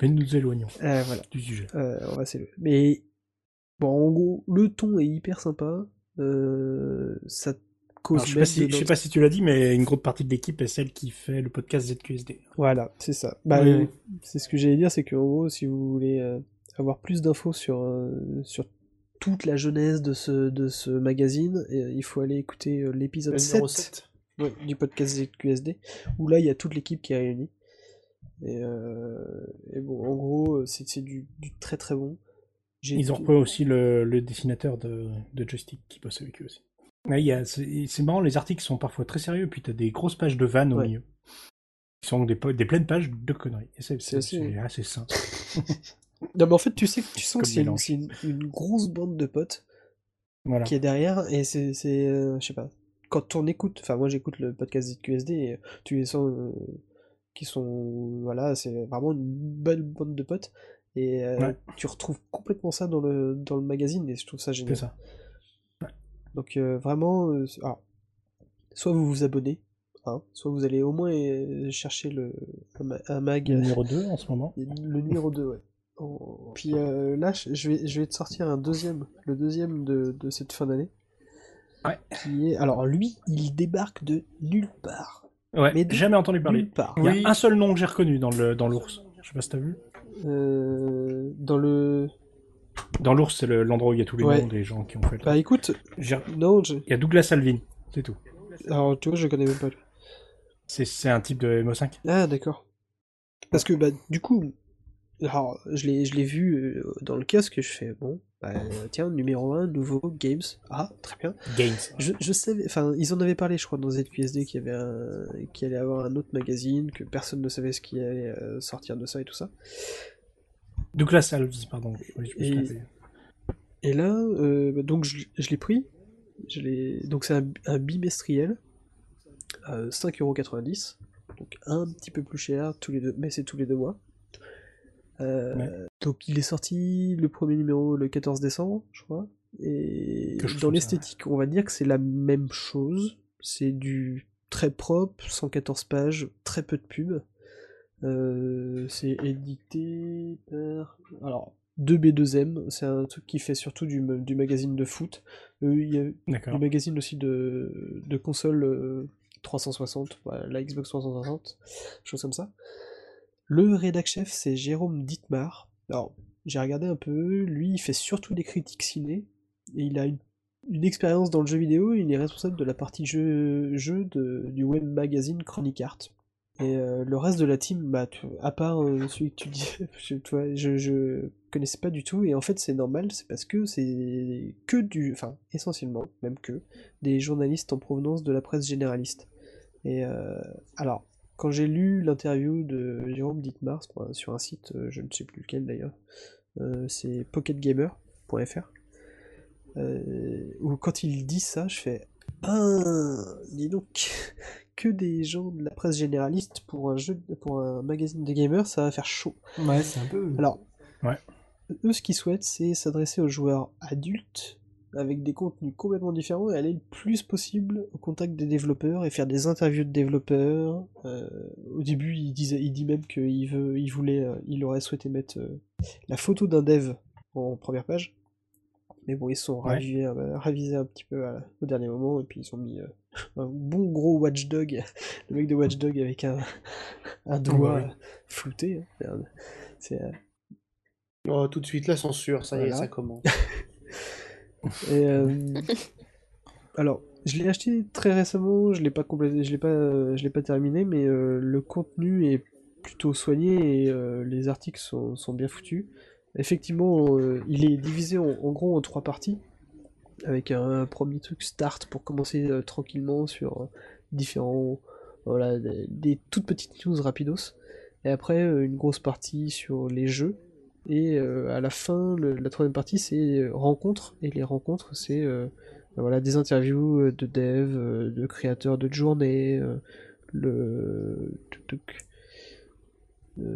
mais nous nous éloignons Euh, voilà, du sujet. euh, on va s'élever. Mais bon, en gros, le ton est hyper sympa. Euh, ça cause Alors, je sais pas si, je sais pas si tu l'as dit, mais une grande partie de l'équipe est celle qui fait le podcast ZQSD. Voilà, c'est ça. Bah, Oui, c'est ce que j'allais dire, c'est qu'en gros, si vous voulez avoir plus d'infos sur, sur toute la jeunesse de ce, de ce magazine, euh, il faut aller écouter euh, l'épisode Le 7, numéro 7. ouais, du podcast ZQSD, où là, il y a toute l'équipe qui est réunie. Et, euh, et bon, en gros, c'est c'est du, du très très bon. Ils ont repris aussi le, le dessinateur de, de Joystick qui bosse avec eux aussi. Ouais, il y a- c'est marrant, les articles sont parfois très sérieux, puis t'as des grosses pages de vannes au milieu. Qui sont des, des pleines pages de conneries. C'est assez- c'est assez simple. Non, mais en fait, tu sais, tu sens que c'est une, grosse bande de potes Voilà. qui est derrière, et c'est, c'est, euh, je sais pas, quand on écoute, enfin moi j'écoute le podcast ZQSD, et tu les sens euh, qui sont, voilà, c'est vraiment une belle bande de potes, et euh, Ouais. tu retrouves complètement ça dans le, dans le magazine, et je trouve ça génial. ça. Donc euh, vraiment, euh, alors, soit vous vous abonnez, hein, soit vous allez au moins euh, chercher le, un mag, Le numéro 2 en ce moment. le numéro 2, ouais. Puis euh, là, je vais, je vais te sortir un deuxième, le deuxième de, de cette fin d'année. Ouais. Qui est, alors lui, il débarque de nulle part. Ouais, Mais de- jamais entendu parler. Nulle part. Il y a un seul nom que j'ai reconnu dans le dans l'ours. Je sais pas si t'as vu. Euh, dans le. Dans l'ours, c'est le- l'endroit où il y a tous les Ouais. noms des gens qui ont fait. le- Bah écoute, J'ai- non, je... Il y a Douglas Alvin, c'est tout. alors tu vois, je connais même pas lui. C'est c'est un type de MO5. Ah d'accord. Parce que bah du coup, alors je l'ai, je l'ai vu euh, dans le casque, je fais bon, bah, tiens numéro 1, nouveau games. Ah très bien. Games. Je, je savais, enfin, ils en avaient parlé, je crois, dans ZQSD, qu'il y avait un, qu'il allait avoir un autre magazine, que personne ne savait ce qui allait euh, sortir de ça et tout ça. Douglas Alves, pardon. Oui, je me suis Et-. Et là, euh, bah, donc je, je l'ai pris. Je l'ai, donc c'est un, un bimestriel, euh, 5,90€, donc un petit peu plus cher tous les deux, mais c'est tous les deux mois. Euh, Ouais. Donc il est sorti le premier numéro le 14 décembre, je crois. Et dans l'esthétique, on va dire que c'est la même chose. C'est du très propre, 114 pages, très peu de pubs. Euh, c'est édité par. Alors, 2B2M, c'est un truc qui fait surtout du, du magazine de foot. Euh, Il y a du magazine aussi de, de console euh, 360, voilà, la Xbox 360, chose comme ça. Le rédac chef, c'est Jérôme Dittmar. Alors, j'ai regardé un peu, lui, il fait surtout des critiques ciné, et il a une, expérience dans le jeu vidéo, il est responsable de la partie jeu, jeu de- du web magazine Chronic Art. Et euh, le reste de la team, bah, à part euh, celui que tu dis, je, je, je connaissais pas du tout, et en fait c'est normal, c'est parce que c'est que du, enfin essentiellement, même que, des journalistes en provenance de la presse généraliste. Et euh, alors, quand j'ai lu l'interview de Jérôme Dittmar sur un- sur un site, euh, je ne sais plus lequel d'ailleurs, euh, c'est pocketgamer.fr, euh, où quand il dit ça, je fais Ah, dis donc, que des gens de la presse généraliste pour un jeu, pour un magazine de gamers, ça va faire chaud. Ouais, c'est un peu. Alors, Ouais. eux, ce qu'ils souhaitent, c'est s'adresser aux joueurs adultes avec des contenus complètement différents et aller le plus possible au contact des développeurs et faire des interviews de développeurs. Euh, au début, il, disait, il dit même qu'il veut, il voulait, euh, il aurait souhaité mettre euh, la photo d'un dev en première page. Mais bon, ils se sont Ouais. ravisés, ravisés un petit peu à- au dernier moment et puis ils ont mis euh, un bon gros Watchdog, le mec de Watchdog avec un, un doigt Ouais. flouté. hein. C'est, euh, Oh, tout de suite, la censure, ça y est, ça commence. Et, euh, alors, je l'ai acheté très récemment, je l'ai pas complété, je l'ai pas, je l'ai pas terminé, mais euh, le contenu est plutôt soigné et euh, les articles sont, sont bien foutus. Effectivement, il est divisé en, en gros en trois parties, avec un premier truc start pour commencer euh, tranquillement sur euh, différents, voilà, des, des toutes petites news rapidos, et après euh, une grosse partie sur les jeux. Et euh, à la fin, la troisième partie, c'est euh, rencontres. Et les rencontres, c'est euh, voilà, des interviews de devs, de créateurs de journée, euh, le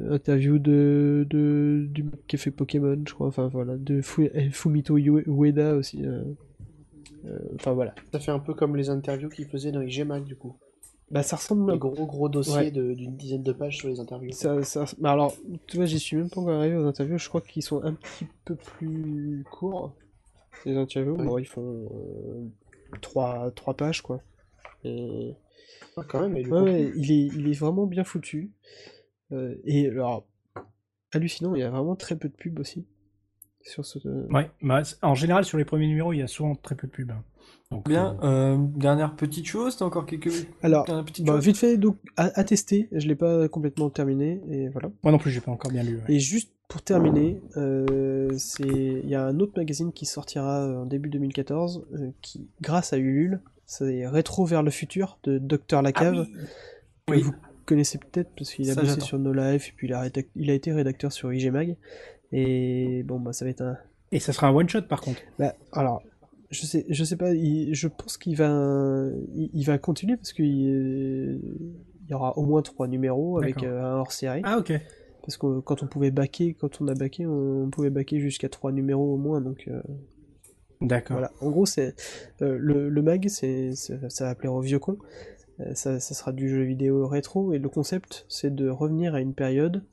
interview de, de du mec qui a fait Pokémon, je crois. Enfin voilà, de eh, Fumito Ue- Ueda aussi. Enfin voilà. Ça fait un peu comme les interviews qu'ils faisaient dans les du coup. Bah ça ressemble un Les gros gros Ouais. de- d'une dizaine de pages sur les interviews. Ça, ça, bah alors, tu vois, j'y suis même pas encore arrivé aux interviews. Je crois qu'ils sont un petit peu plus courts. Les interviews, Oui. bon, ils font euh, trois, trois pages, quoi. Et... Ah, quand même, mais du Ouais, coup, ouais, il est, il est vraiment bien foutu. Euh, et alors, hallucinant, il y a vraiment très peu de pubs aussi. Sur ce... Ouais, bah, en général, sur les premiers numéros, il y a souvent très peu de pubs. hein. Donc, Bien, euh, euh, dernière petite chose, t'as encore quelques. Alors, bah, chose vite fait, donc, à, à tester. Je l'ai pas complètement terminé, et voilà. Moi non plus, j'ai pas encore bien lu. ouais. Et juste pour terminer, euh, c'est il y a un autre magazine qui sortira en début 2014, euh, qui, grâce à Ulule, c'est Rétro vers le futur de Dr Lacave, que Ah Oui. vous connaissez peut-être parce qu'il a Ça, bossé sur No Life et puis il a, rédac- il a été rédacteur sur IG Mag. Et bon, bah ça va être un. Et ça sera un one shot par contre. Bah, alors, je sais, je sais pas, il- je pense qu'il va, il, il va continuer parce qu'il il y aura au moins trois numéros avec euh, un hors série. Ah ok. Parce que quand on pouvait baquer, quand on a baqué, on pouvait baquer jusqu'à trois numéros au moins. Donc euh, D'accord. voilà. En gros, c'est euh, le, le mag, c'est ça va plaire aux vieux cons. Ça, ça sera du jeu vidéo rétro et le concept, c'est de revenir à une période.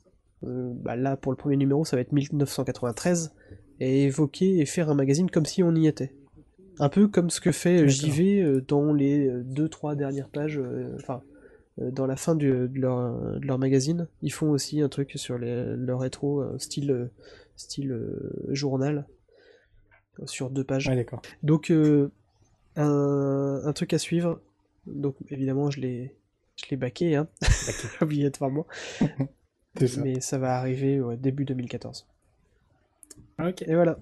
bah là, pour le premier numéro, ça va être 1993 et évoquer et faire un magazine comme si on y était. Un peu comme ce que fait euh. JV euh, dans les euh, deux trois dernières pages. euh, Enfin, euh, dans la fin du- de, leur, de leur magazine, ils font aussi un truc sur les, le rétro, euh, style, euh, style euh, journal, euh, sur deux pages. Ouais, d'accord. Donc, euh, un, un truc à suivre. Donc, évidemment, je l'ai, je l'ai baqué, hein, obligatoirement. C'est ça. Mais ça va arriver au début 2014. Ok. Et voilà.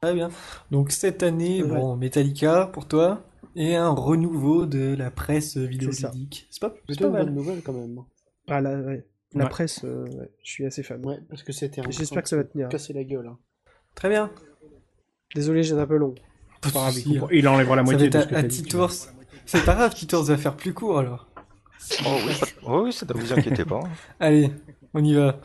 Très bien. Donc cette année, Ouais. bon, Metallica pour toi, et un renouveau de la presse vidéoludique. C'est pas, c'est plutôt pas une mal. bonne nouvelle quand même. Ah, la, ouais. La Ouais. presse, euh, ouais, je suis assez fan. Ouais, parce que c'était un. J'espère que ça va tenir. Casser la gueule. hein. Très bien. Désolé, j'ai un peu long. Souci, il hein. enlèvera la Ça moitié de ce que à. Titours. C'est pas grave, Titours va faire plus court alors. Oh oui, pas- oh oui, ça ne vous inquiétez pas. Allez, on y va.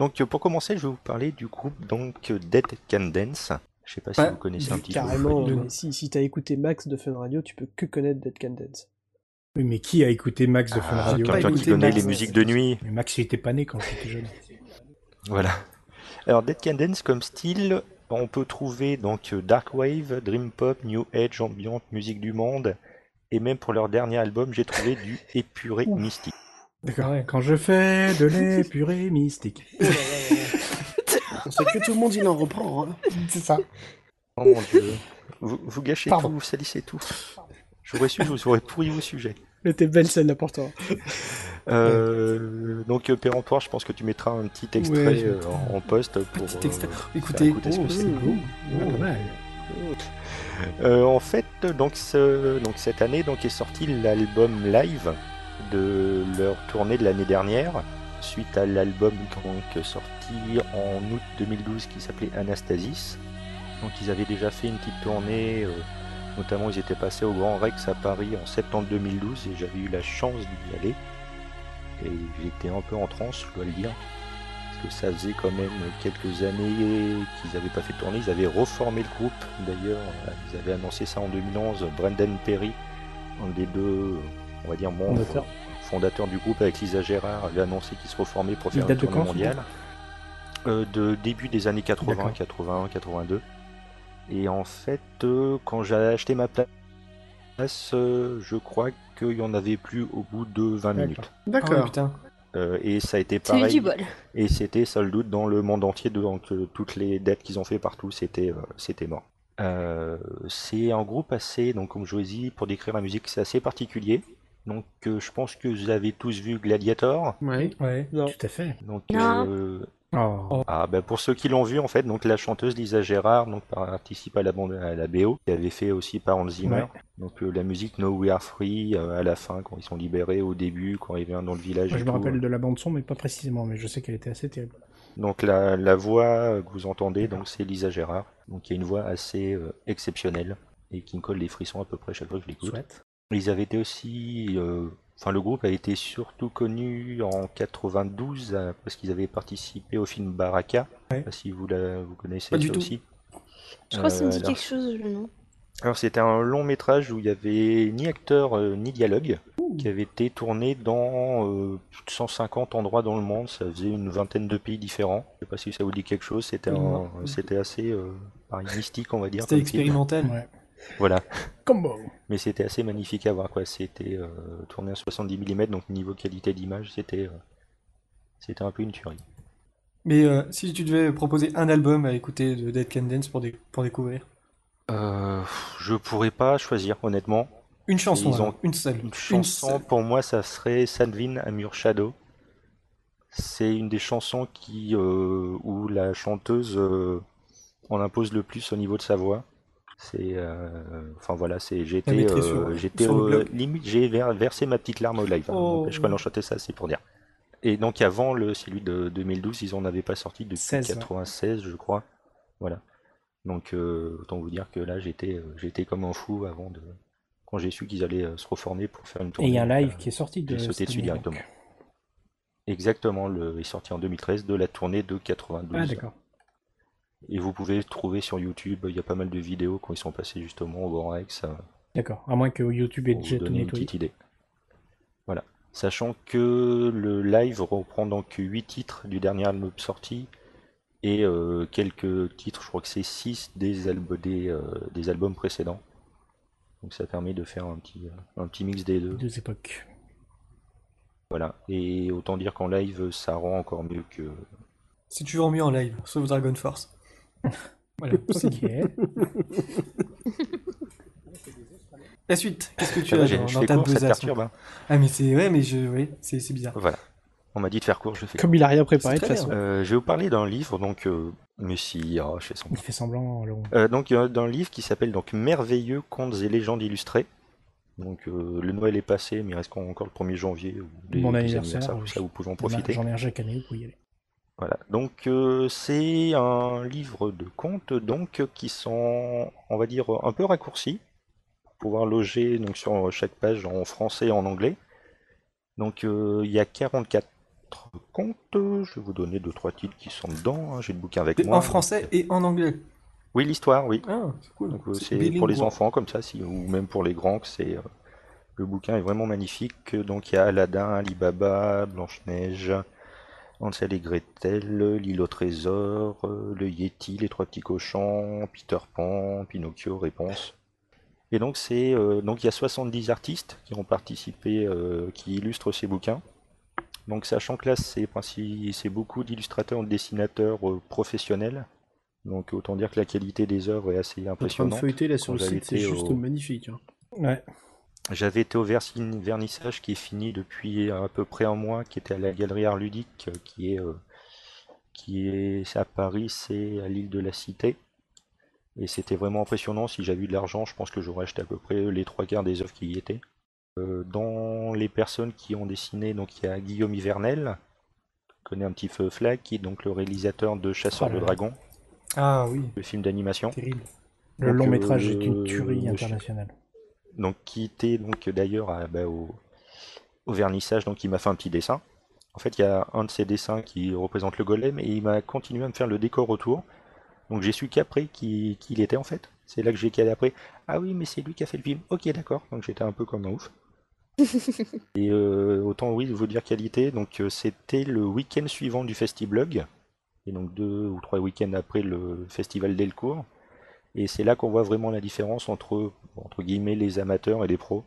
Donc pour commencer, je vais vous parler du groupe donc Dead Can Dance. Je sais pas si Ouais, vous connaissez un petit peu. Carrément, mais si, si t'as écouté Max de Fun Radio, tu peux que connaître Dead Can Dance. Oui, mais qui a écouté Max de Fun Ah, Radio Quelqu'un qui Max. les musiques de nuit. Mais Max, il était pas né quand j'étais jeune. Voilà. Alors Dead Can Dance comme style, on peut trouver donc euh, Dark Wave, Dream Pop, New Age, Ambient, musique du monde, et même pour leur dernier album, j'ai trouvé du épuré mystique. D'accord. Ouais. Quand je fais de l'épuré mystique. On sait que tout le monde il en reprend. hein. C'est ça. Oh mon dieu, vous, vous gâchez Pardon. tout, vous salissez tout. J'aurais su, je vous aurais pourri vos sujets. Mais t'es belle celle-là pour toi. Euh, donc euh, péremptoire, je pense que tu mettras un petit extrait Ouais, euh, en, en post pour Petit euh, extrait. Écoutez, écouter ce que Oh, c'est. Ouais, pas mal. Euh, en fait, donc, ce- donc cette année donc est sorti l'album live de leur tournée de l'année dernière, suite à l'album donc sorti en août 2012 qui s'appelait Anastasis. Donc ils avaient déjà fait une petite tournée, euh, notamment ils étaient passés au Grand Rex à Paris en septembre 2012 et j'avais eu la chance d'y aller. Et j'étais un peu en transe, je dois le dire. Parce que ça faisait quand même quelques années qu'ils n'avaient pas fait de tournée. Ils avaient reformé le groupe. D'ailleurs, ils avaient annoncé ça en 2011. Brendan Perry, un des deux, on va dire, membres Fondateur. du groupe avec Lisa Gérard, avait annoncé qu'il se reformait pour faire une de tournée quand, ce mondiale. Euh, de début des années 80, D'accord. 81, 82. Et en fait, euh, quand j'ai acheté ma place, euh, je crois qu'il y en avait plus au bout de 20 D'accord. minutes. Ah D'accord. putain. Euh, et ça a été pareil. du bol. Et c'était sold out dans le monde entier, donc euh, toutes les dates qu'ils ont fait partout, c'était euh, c'était mort. Euh, c'est un groupe assez, donc comme je vous ai dit, pour décrire la musique, c'est assez particulier. Donc euh, je pense que vous avez tous vu Gladiator. Ouais. Ouais. Tout à fait. Donc Non. euh, Oh. ah, bah, pour ceux qui l'ont vu en fait, donc la chanteuse Lisa Gérard donc participe à la bande à la BO, qui avait fait aussi par Hans Zimmer. Ouais. Donc euh, la musique No We Are Free euh, à la fin quand ils sont libérés, au début quand ils viennent dans le village. Moi, je me rappelle de la bande son, mais pas précisément. Mais je sais qu'elle était assez terrible. Donc la, la voix que vous entendez, donc c'est Lisa Gérard, donc il y a une voix assez euh, exceptionnelle et qui me colle les frissons à peu près chaque fois que je l'écoute. Ils avaient été aussi, euh, enfin le groupe a été surtout connu en 92 euh, parce qu'ils avaient participé au film Baraka. Je sais pas si vous la, vous connaissez Pas du ça tout. aussi. Je crois que ça me Euh, dit alors- quelque chose, le nom. alors c'était un long métrage où il y avait ni acteur euh, ni dialogue, qui avait été tourné dans euh, plus de 150 endroits dans le monde. Ça faisait une vingtaine de pays différents. Je sais pas si ça vous dit quelque chose. C'était un- Non. c'était assez euh, pareil, mystique, on va dire. C'était film. expérimental. Ouais. Voilà, Combo. mais c'était assez magnifique à voir quoi. C'était euh, tourné à 70 mm, donc niveau qualité d'image, c'était euh, c'était un peu une tuerie. Mais euh, si tu devais proposer un album à écouter de Dead Can Dance pour, dé- pour découvrir? Euh, je pourrais pas choisir honnêtement. Une chanson, Ils ont alors, une seule. Une chanson, seule. pour moi, ça serait Sanvin Amur Shadow. C'est une des chansons qui, euh, où la chanteuse euh, en impose le plus au niveau de sa voix. C'est, euh, enfin voilà, c'est, j'étais, euh, j'étais euh, limite, j'ai ver- versé ma petite larme au live. hein. Oh. Donc, je peux chanter ça, c'est pour dire. Et donc avant le, celui de 2012, ils en avaient pas sorti depuis 16, ouais. 96, je crois. Voilà. Donc euh, autant vous dire que là, j'étais, euh, j'étais comme un fou avant de, quand j'ai su qu'ils allaient euh, se reformer pour faire une Et tournée. il y a un live qui est sorti de sauté dessus donc. directement. Exactement, le est sorti en 2013 de la tournée de 92. Ah, d'accord. Et vous pouvez trouver sur YouTube, il y a pas mal de vidéos quand ils sont passés justement au Grand Rex euh, D'accord. À moins que YouTube ait déjà donner une petite idée. Voilà. Sachant que le live reprend donc 8 titres du dernier album sorti et euh, quelques titres, je crois que c'est 6 des, alb- des, euh, des albums précédents. Donc ça permet de faire un petit, un petit mix des deux. Deux époques. Voilà. Et autant dire qu'en live, ça rend encore mieux que, Si tu veux mieux en live, sauf Dragon Force. Voilà. Ok. La suite, qu'est-ce que tu va, as dans, dans ta court, besace perturbe, hein Ah mais c'est ouais, mais je, ouais, c'est c'est bizarre. Voilà. On m'a dit de faire court, je fais Comme il a rien préparé de C'est toute façon. Euh, je vais vous parler d'un livre, donc, euh, mais si, ah, je fais semblant. Il fait semblant, Laurent. Euh, donc, il y a d'un livre qui s'appelle donc Merveilleux contes et légendes illustrés. Donc, euh, le Noël est passé, mais il reste encore le 1er janvier. Ou les, Mon anniversaire, anniversaires, oui. ça, vous pouvez en profiter. J'en ai un chaque année, vous pouvez y aller. Voilà. Donc, euh, c'est un livre de contes, donc, qui sont, on va dire, un peu raccourcis, pour pouvoir loger donc, sur chaque page en français et en anglais. Donc, euh, il y a 44 contes. Je vais vous donner deux trois titres qui sont dedans. hein. J'ai le bouquin avec Et moi. en français et en anglais. Oui, l'histoire, oui. Ah, c'est cool. Euh, C'est pour les enfants comme ça, si, ou même pour les grands, que c'est euh, Le bouquin est vraiment magnifique. Donc il y a Aladdin, Alibaba, Blanche-Neige, Hansel et Gretel, l'île au trésor, le Yeti, les trois petits cochons, Peter Pan, Pinocchio, Réponse. Et donc c'est euh, donc il y a 70 artistes qui ont participé, euh, qui illustrent ces bouquins. Donc sachant que là c'est beaucoup d'illustrateurs, de dessinateurs euh, professionnels. Donc autant dire que la qualité des œuvres est assez En train de impressionnante. feuilleter là sur le site, c'est juste au- magnifique. hein. Ouais. J'avais été au vernissage qui est fini depuis à peu près un mois, qui était à la Galerie Art Ludique, euh, qui est, euh, qui est à Paris, c'est à l'île de la Cité. Et c'était vraiment impressionnant. Si j'avais eu de l'argent, je pense que j'aurais acheté à peu près les trois quarts des œuvres qui y étaient. Euh, dans les personnes qui ont dessiné, donc il y a Guillaume Hivernel, qui connaît un petit feu Flag, qui est donc le réalisateur de Chasseur Oh de. Dragons, Ah oui. le film d'animation. Terrible. Le Donc, long métrage euh, est une tuerie je- internationale. Donc qui était donc d'ailleurs bah, au, au vernissage, donc il m'a fait un petit dessin. En fait, il y a un de ses dessins qui représente le golem et il m'a continué à me faire le décor autour. Donc j'ai su qu'après qui, il était en fait. C'est là que j'ai calé après. Ah oui, mais c'est lui qui a fait le film. Ok, d'accord. Donc j'étais un peu comme un ouf. et euh, autant oui, vous dire qualité. Donc euh, c'était le week-end suivant du Festiblog. Et donc deux ou trois week-ends après le festival Delcourt. Et c'est là qu'on voit vraiment la différence entre, entre guillemets, les amateurs et les pros.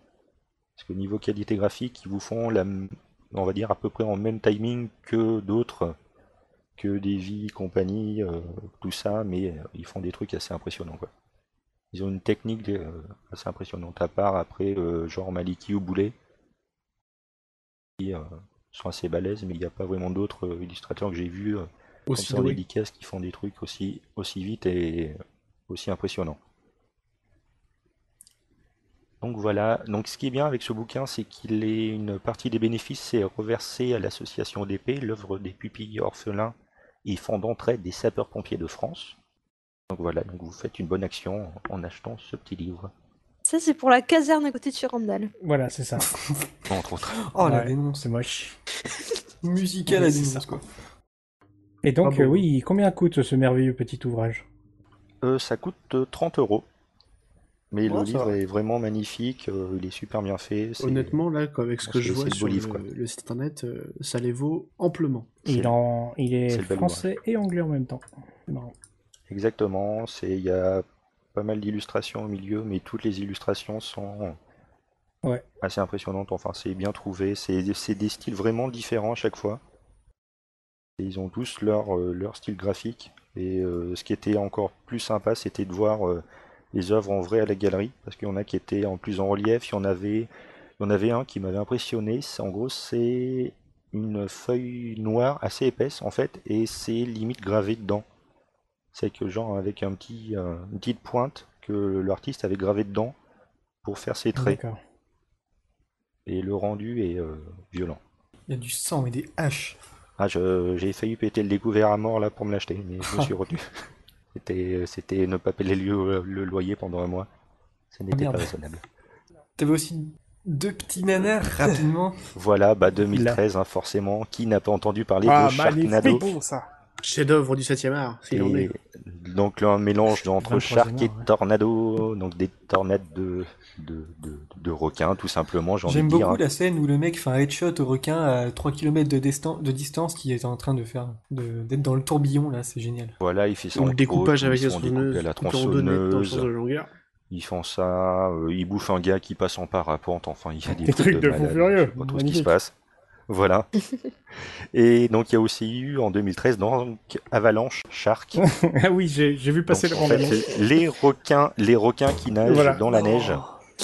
Parce que niveau qualité graphique, ils vous font, la, on va dire, à peu près en même timing que d'autres, que des vies, compagnie, euh, tout ça, mais euh, ils font des trucs assez impressionnants, quoi. Ils ont une technique euh, assez impressionnante, à part après, euh, genre Maliki ou Boulet, qui sont assez balèzes, mais il n'y a pas vraiment d'autres illustrateurs que j'ai vus euh, comme Aussi ça en doué. dédicace qui font des trucs aussi, aussi vite et aussi impressionnants. Donc voilà, donc ce qui est bien avec ce bouquin, c'est qu'il est une partie des bénéfices c'est reversé à l'association d'épée, l'œuvre des pupilles orphelins et fonds d'entraide des sapeurs-pompiers de France. Donc voilà, donc vous faites une bonne action en achetant ce petit livre, Ça, c'est pour la caserne à côté de Surandal. Voilà, c'est ça. entre autres. Oh la Ouais, dénonce. C'est moche. Musicale Ouais, à quoi. Et donc, Ah bon euh, oui, combien coûte ce merveilleux petit ouvrage? Euh, ça coûte euh, 30 euros. Mais le livre va. est vraiment magnifique, euh, il est super bien fait. Honnêtement, là, quoi, avec ce que je vois sur livre, le, site internet, euh, ça les vaut amplement. il, c'est- en... il est, français et anglais en même temps. Marrant. Exactement, c'est il y a pas mal d'illustrations au milieu, mais toutes les illustrations sont Ouais. assez impressionnantes. Enfin, c'est bien trouvé. C'est c'est des styles vraiment différents à chaque fois. Et ils ont tous leur, euh, leur style graphique. Et euh, ce qui était encore plus sympa, c'était de voir euh, les œuvres en vrai à la galerie, parce qu'il y en a qui étaient en plus en relief. Il y en avait, il y en avait un qui m'avait impressionné. En gros, c'est une feuille noire assez épaisse en fait, et c'est limite gravé dedans. C'est que genre avec un petit, euh, une petite pointe que l'artiste avait gravé dedans pour faire ses traits. Et le rendu est euh, violent. Il y a du sang et des haches. Ah, je- j'ai failli péter le découvert à mort là pour me l'acheter, mais je me suis retenu. C'était, c'était ne pas payer le, le loyer pendant un mois. Ce n'était merde. pas raisonnable. T'avais aussi deux petits nanars rapidement. Voilà, bah 2013, hein, forcément. Qui n'a pas entendu parler Ah, de Sharknado Bon, ça. Chef-d'œuvre du 7 e art, s'il en est. donc là, un mélange entre 23e Shark et ouais. Tornado, donc des tornades de, de, de, de requins, tout simplement, J'aime dire. beaucoup la scène où le mec fait un headshot au requin à 3 km de, distan- de distance qui est en train de faire d'être dans le tourbillon là, c'est génial. Voilà, il fait en le découpage avec la tronçonneuse, de la longueur. Ils font ça, euh, ils bouffent un gars qui passe en parapente, enfin il y a des, Des trucs de fou furieux, je sais pas trop ce qui se passe. Voilà. Et donc il y a aussi eu en 2013 donc Avalanche Shark. ah oui, j'ai j'ai vu passer Donc, le en fait, les requins, les requins qui nagent Voilà. dans la neige.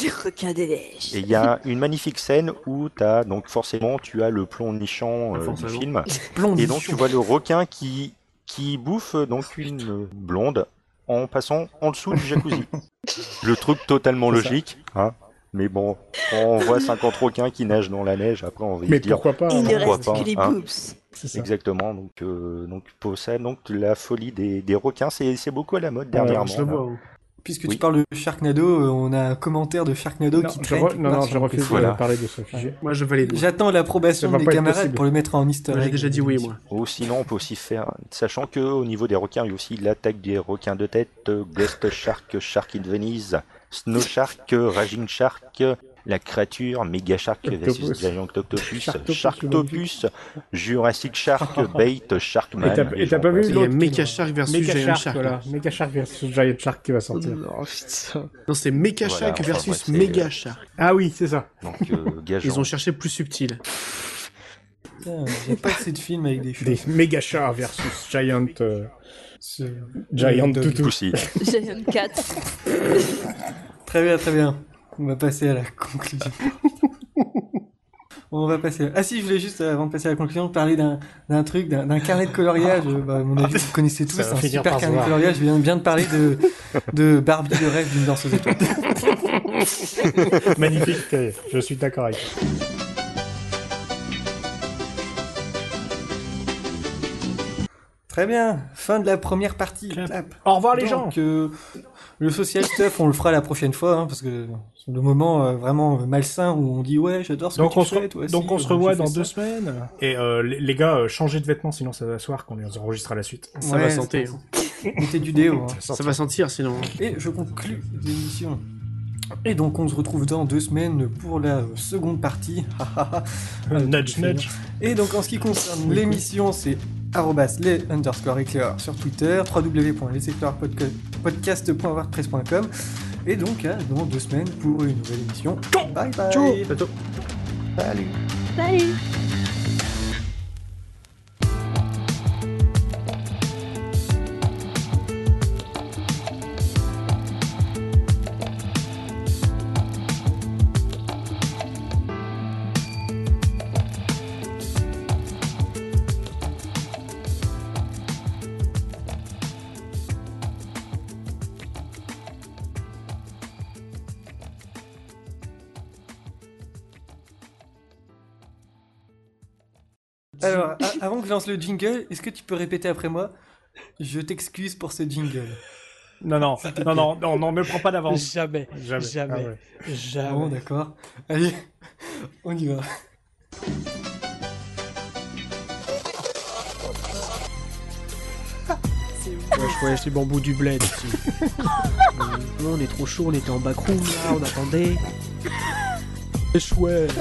Les requins des neiges. Et il y a une magnifique scène où tu as donc forcément tu as le plomb nichant euh, du film Plomb et donc tu vois le requin qui qui bouffe donc une blonde en passant en dessous du jacuzzi. le truc totalement logique, hein. Mais bon, quand on voit 50 requins qui nagent dans la neige, après on va Mais dire pourquoi pas Il ne pourquoi reste pas, que les hein. boobs. C'est ça. exactement. Donc euh, donc pour ça donc la folie des, des requins, c'est c'est beaucoup à la mode Ouais, dernièrement. Je le là. vois. hein. Puisque Oui. tu parles de Sharknado, euh, on a un commentaire de Sharknado Non, qui traîne. re- non, non, je refuse. Voilà. de parler de ce sujet. Moi, je valide. moi. J'attends l'approbation Ça va de mes pas être camarades possible. pour le mettre en easter Moi, J'ai déjà dit oui, moi. Ou sinon, on peut aussi faire, sachant que au niveau des requins, il y a aussi l'attaque des requins de tête, euh, Ghost Shark, Shark in Venise, Snow Shark, euh, Raging Shark, la créature, Mega Shark versus Giant Octopus, Sharktopus, Jurassic Shark, Bait, Sharkman. Et t'as- et t'as j'en pas vu. Il a l'autre qui- Shark versus Giant Shark, voilà. Mecha Shark versus Giant Shark qui va sortir. Oh putain. Non, c'est Voilà, Shark versus Mega Shark. Ah oui, c'est ça. Euh. Ils ont cherché plus subtil. Putain, J'ai pas assez de films avec des Des. Mega Shark versus Giant... euh, Giant de- Toutou. Pussy. Giant Cat. Très bien, très bien. On va passer à la conclusion. On va passer. Ah si, je voulais juste, euh, avant de passer à la conclusion, parler d'un d'un truc, d'un carnet de coloriage. Euh, Bah, à mon avis, vous connaissez tous, va un super carnet de coloriage. Je viens bien de parler de, de Barbie, le rêve d'une danseuse étoile. Magnifique, je suis d'accord avec toi. Très bien, fin de la première partie. Clap. Clap. Au revoir les gens euh, le social stuff, on le fera la prochaine fois, hein, parce que c'est le moment euh, vraiment malsain où on dit ouais, j'adore ce Donc que on tu se, fais, toi donc on se euh, revoit dans ça. deux semaines. Et euh, les, les gars, euh, changez de vêtements, sinon ça va soir qu'on les enregistrera la suite. Ça Ouais, va sentir. Mettez du déo. hein. Ça va sentir sinon. Et je conclus l'émission. Et donc on se retrouve dans deux semaines pour la seconde partie. Euh, nudge, nudge. Et donc en ce qui concerne l'émission, c'est arrobas les underscore éclaireurs sur Twitter, www.leséclaireursPodcast.wordpress.com et donc à dans deux semaines pour une nouvelle émission. Bye bye Ciao. Salut. Salut lance le jingle, est-ce que tu peux répéter après moi? Je t'excuse pour ce jingle. Non, non, non, non, non, non, ne prends pas d'avance. Jamais. Jamais. Jamais. Ah ouais. Jamais. Bon, d'accord. Allez, on y va. Ouais, je voyage les bambous du bled ici. Euh, non, on est trop chaud, on était en backroom là, on attendait. C'est chouette.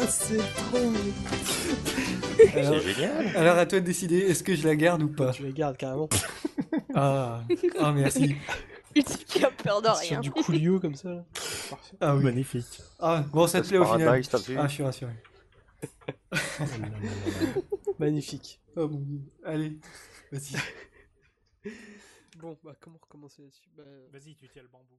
C'est trop. Alors, C'est génial. alors, à toi de décider, est-ce que je la garde ou pas Tu les gardes carrément. Ah, ah merci. Qui a peur de Sur rien. du coolio comme ça. Là. Ah oui. Magnifique. Ah, bon, ça te plaît au final. Paradise, t'as vu Ah, je suis rassuré. Magnifique. Oh mon dieu. Allez, vas-y. Bon, bah comment recommencer là-dessus? Bah... Vas-y, tu tiens le bambou.